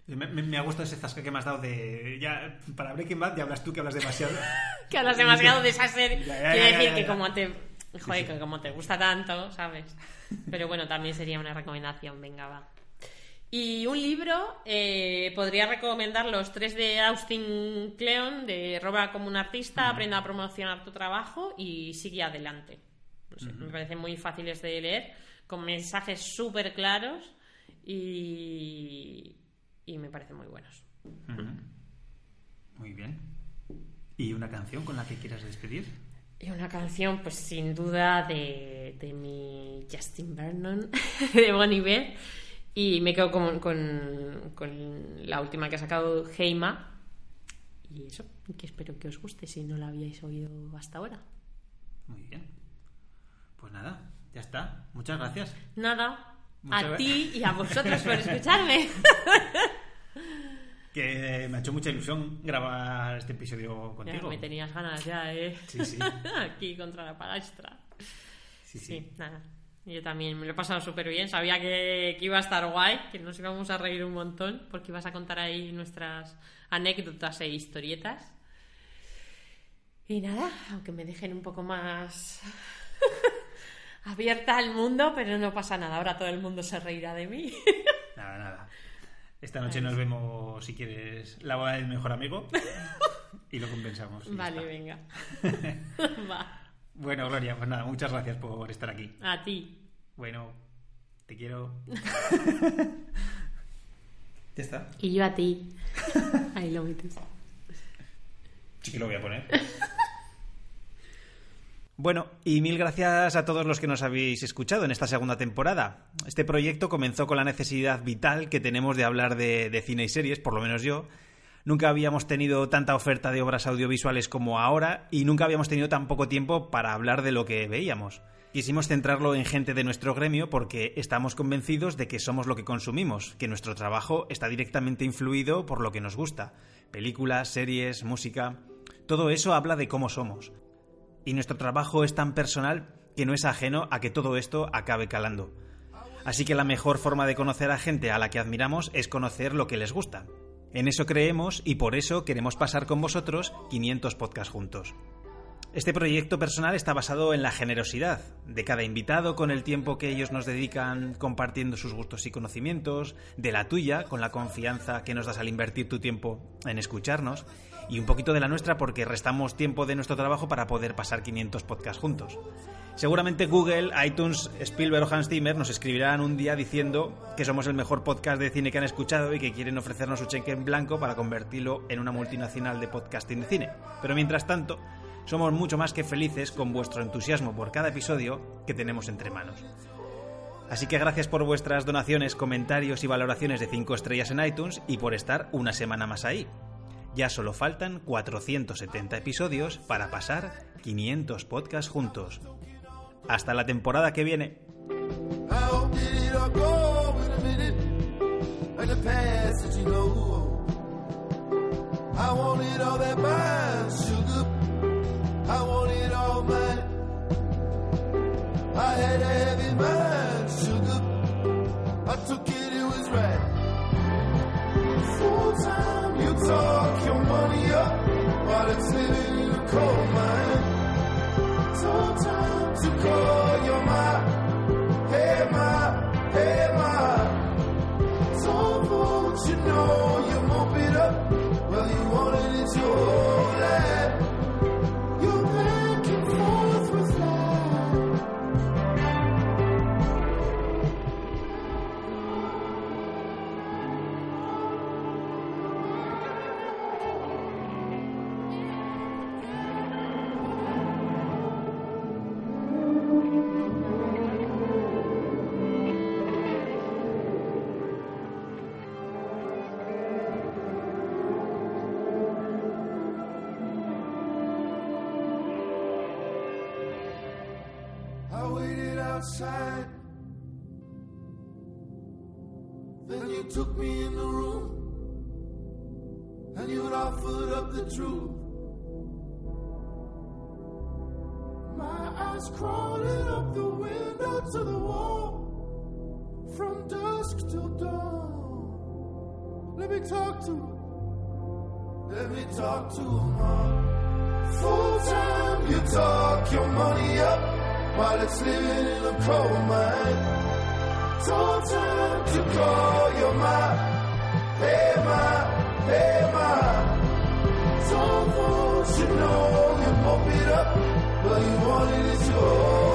S1: Me, me- me ha gustado ese zasca que me has dado de. Ya, para Breaking Bad ya hablas tú que hablas demasiado.
S3: Que hablas demasiado de esa serie.
S1: Ya, ya,
S3: Quiero
S1: ya,
S3: decir que como te... Joder, que como te gusta tanto, ¿sabes? Pero bueno, también sería una recomendación, venga, va. Y un libro, eh, podría recomendar los tres de Austin Kleon, de Roba como un artista, Aprenda a promocionar tu trabajo y sigue adelante. Sé, Me parecen muy fáciles de leer, con mensajes súper claros y, y me parecen muy buenos.
S1: Muy bien. ¿Y una canción con la que quieras despedir?
S3: Y una canción, pues sin duda, de, de mi Justin Vernon, de Bon Iver. Y me quedo con, con, con la última que ha sacado, Heima. Y eso, que espero que os guste si no la habíais oído hasta ahora.
S1: Muy bien. Pues nada, ya está. Muchas gracias.
S3: Nada,
S1: Muchas
S3: a ti y a vosotros por escucharme.
S1: Que me ha hecho mucha ilusión grabar este episodio
S3: Ya
S1: contigo.
S3: me tenías ganas ya, ¿eh?
S1: Sí, sí.
S3: Aquí contra la palestra.
S1: Sí, sí.
S3: Sí, nada. Yo también me lo he pasado súper bien. Sabía que, que iba a estar guay, que nos íbamos a reír un montón, porque ibas a contar ahí nuestras anécdotas e historietas. Y nada, aunque me dejen un poco más abierta al mundo, pero no pasa nada. Ahora todo el mundo se reirá de mí.
S1: Nada, nada. Esta noche nos vemos, si quieres, la boda del mejor amigo y lo compensamos. y
S3: vale, venga. Va.
S1: Bueno, Gloria, pues nada, muchas gracias por estar aquí.
S3: A ti.
S1: Bueno, te quiero. ya está.
S3: Y yo a ti. Ahí lo metes.
S1: Sí que lo voy a poner. Bueno, y mil gracias a todos los que nos habéis escuchado en esta segunda temporada. Este proyecto comenzó con la necesidad vital que tenemos de hablar de, cine y series, por lo menos yo. Nunca habíamos tenido tanta oferta de obras audiovisuales como ahora y nunca habíamos tenido tan poco tiempo para hablar de lo que veíamos. Quisimos centrarlo en gente de nuestro gremio porque estamos convencidos de que somos lo que consumimos, que nuestro trabajo está directamente influido por lo que nos gusta. Películas, series, música. Todo eso habla de cómo somos. Y nuestro trabajo es tan personal que no es ajeno a que todo esto acabe calando. Así que la mejor forma de conocer a gente a la que admiramos es conocer lo que les gusta. En eso creemos y por eso queremos pasar con vosotros 500 podcasts juntos. Este proyecto personal está basado en la generosidad de cada invitado con el tiempo que ellos nos dedican compartiendo sus gustos y conocimientos, de la tuya con la confianza que nos das al invertir tu tiempo en escucharnos y un poquito de la nuestra porque restamos tiempo de nuestro trabajo para poder pasar 500 podcasts juntos. Seguramente Google, iTunes, Spielberg o Hans Zimmer nos escribirán un día diciendo que somos el mejor podcast de cine que han escuchado y que quieren ofrecernos su cheque en blanco para convertirlo en una multinacional de podcasting de cine. Pero mientras tanto, somos mucho más que felices con vuestro entusiasmo por cada episodio que tenemos entre manos. Así que gracias por vuestras donaciones, comentarios y valoraciones de 5 estrellas en iTunes y por estar una semana más ahí. Ya solo faltan 470 episodios para pasar 500 podcasts juntos. Hasta la temporada que viene.
S6: Talk your money up while it's living in a coal mine. So time to call your mom. Hey ma, hey ma. So won't you know you mop it up? Well, you wanted it your crawling up the window to the wall. From dusk till dawn. Let me talk to. Let me talk to her. Full time, you talk your money up while it's living in a coal mine. Told time to call your ma. Hey ma, hey ma. Some folks you know you pump it up, but you wanted it hold.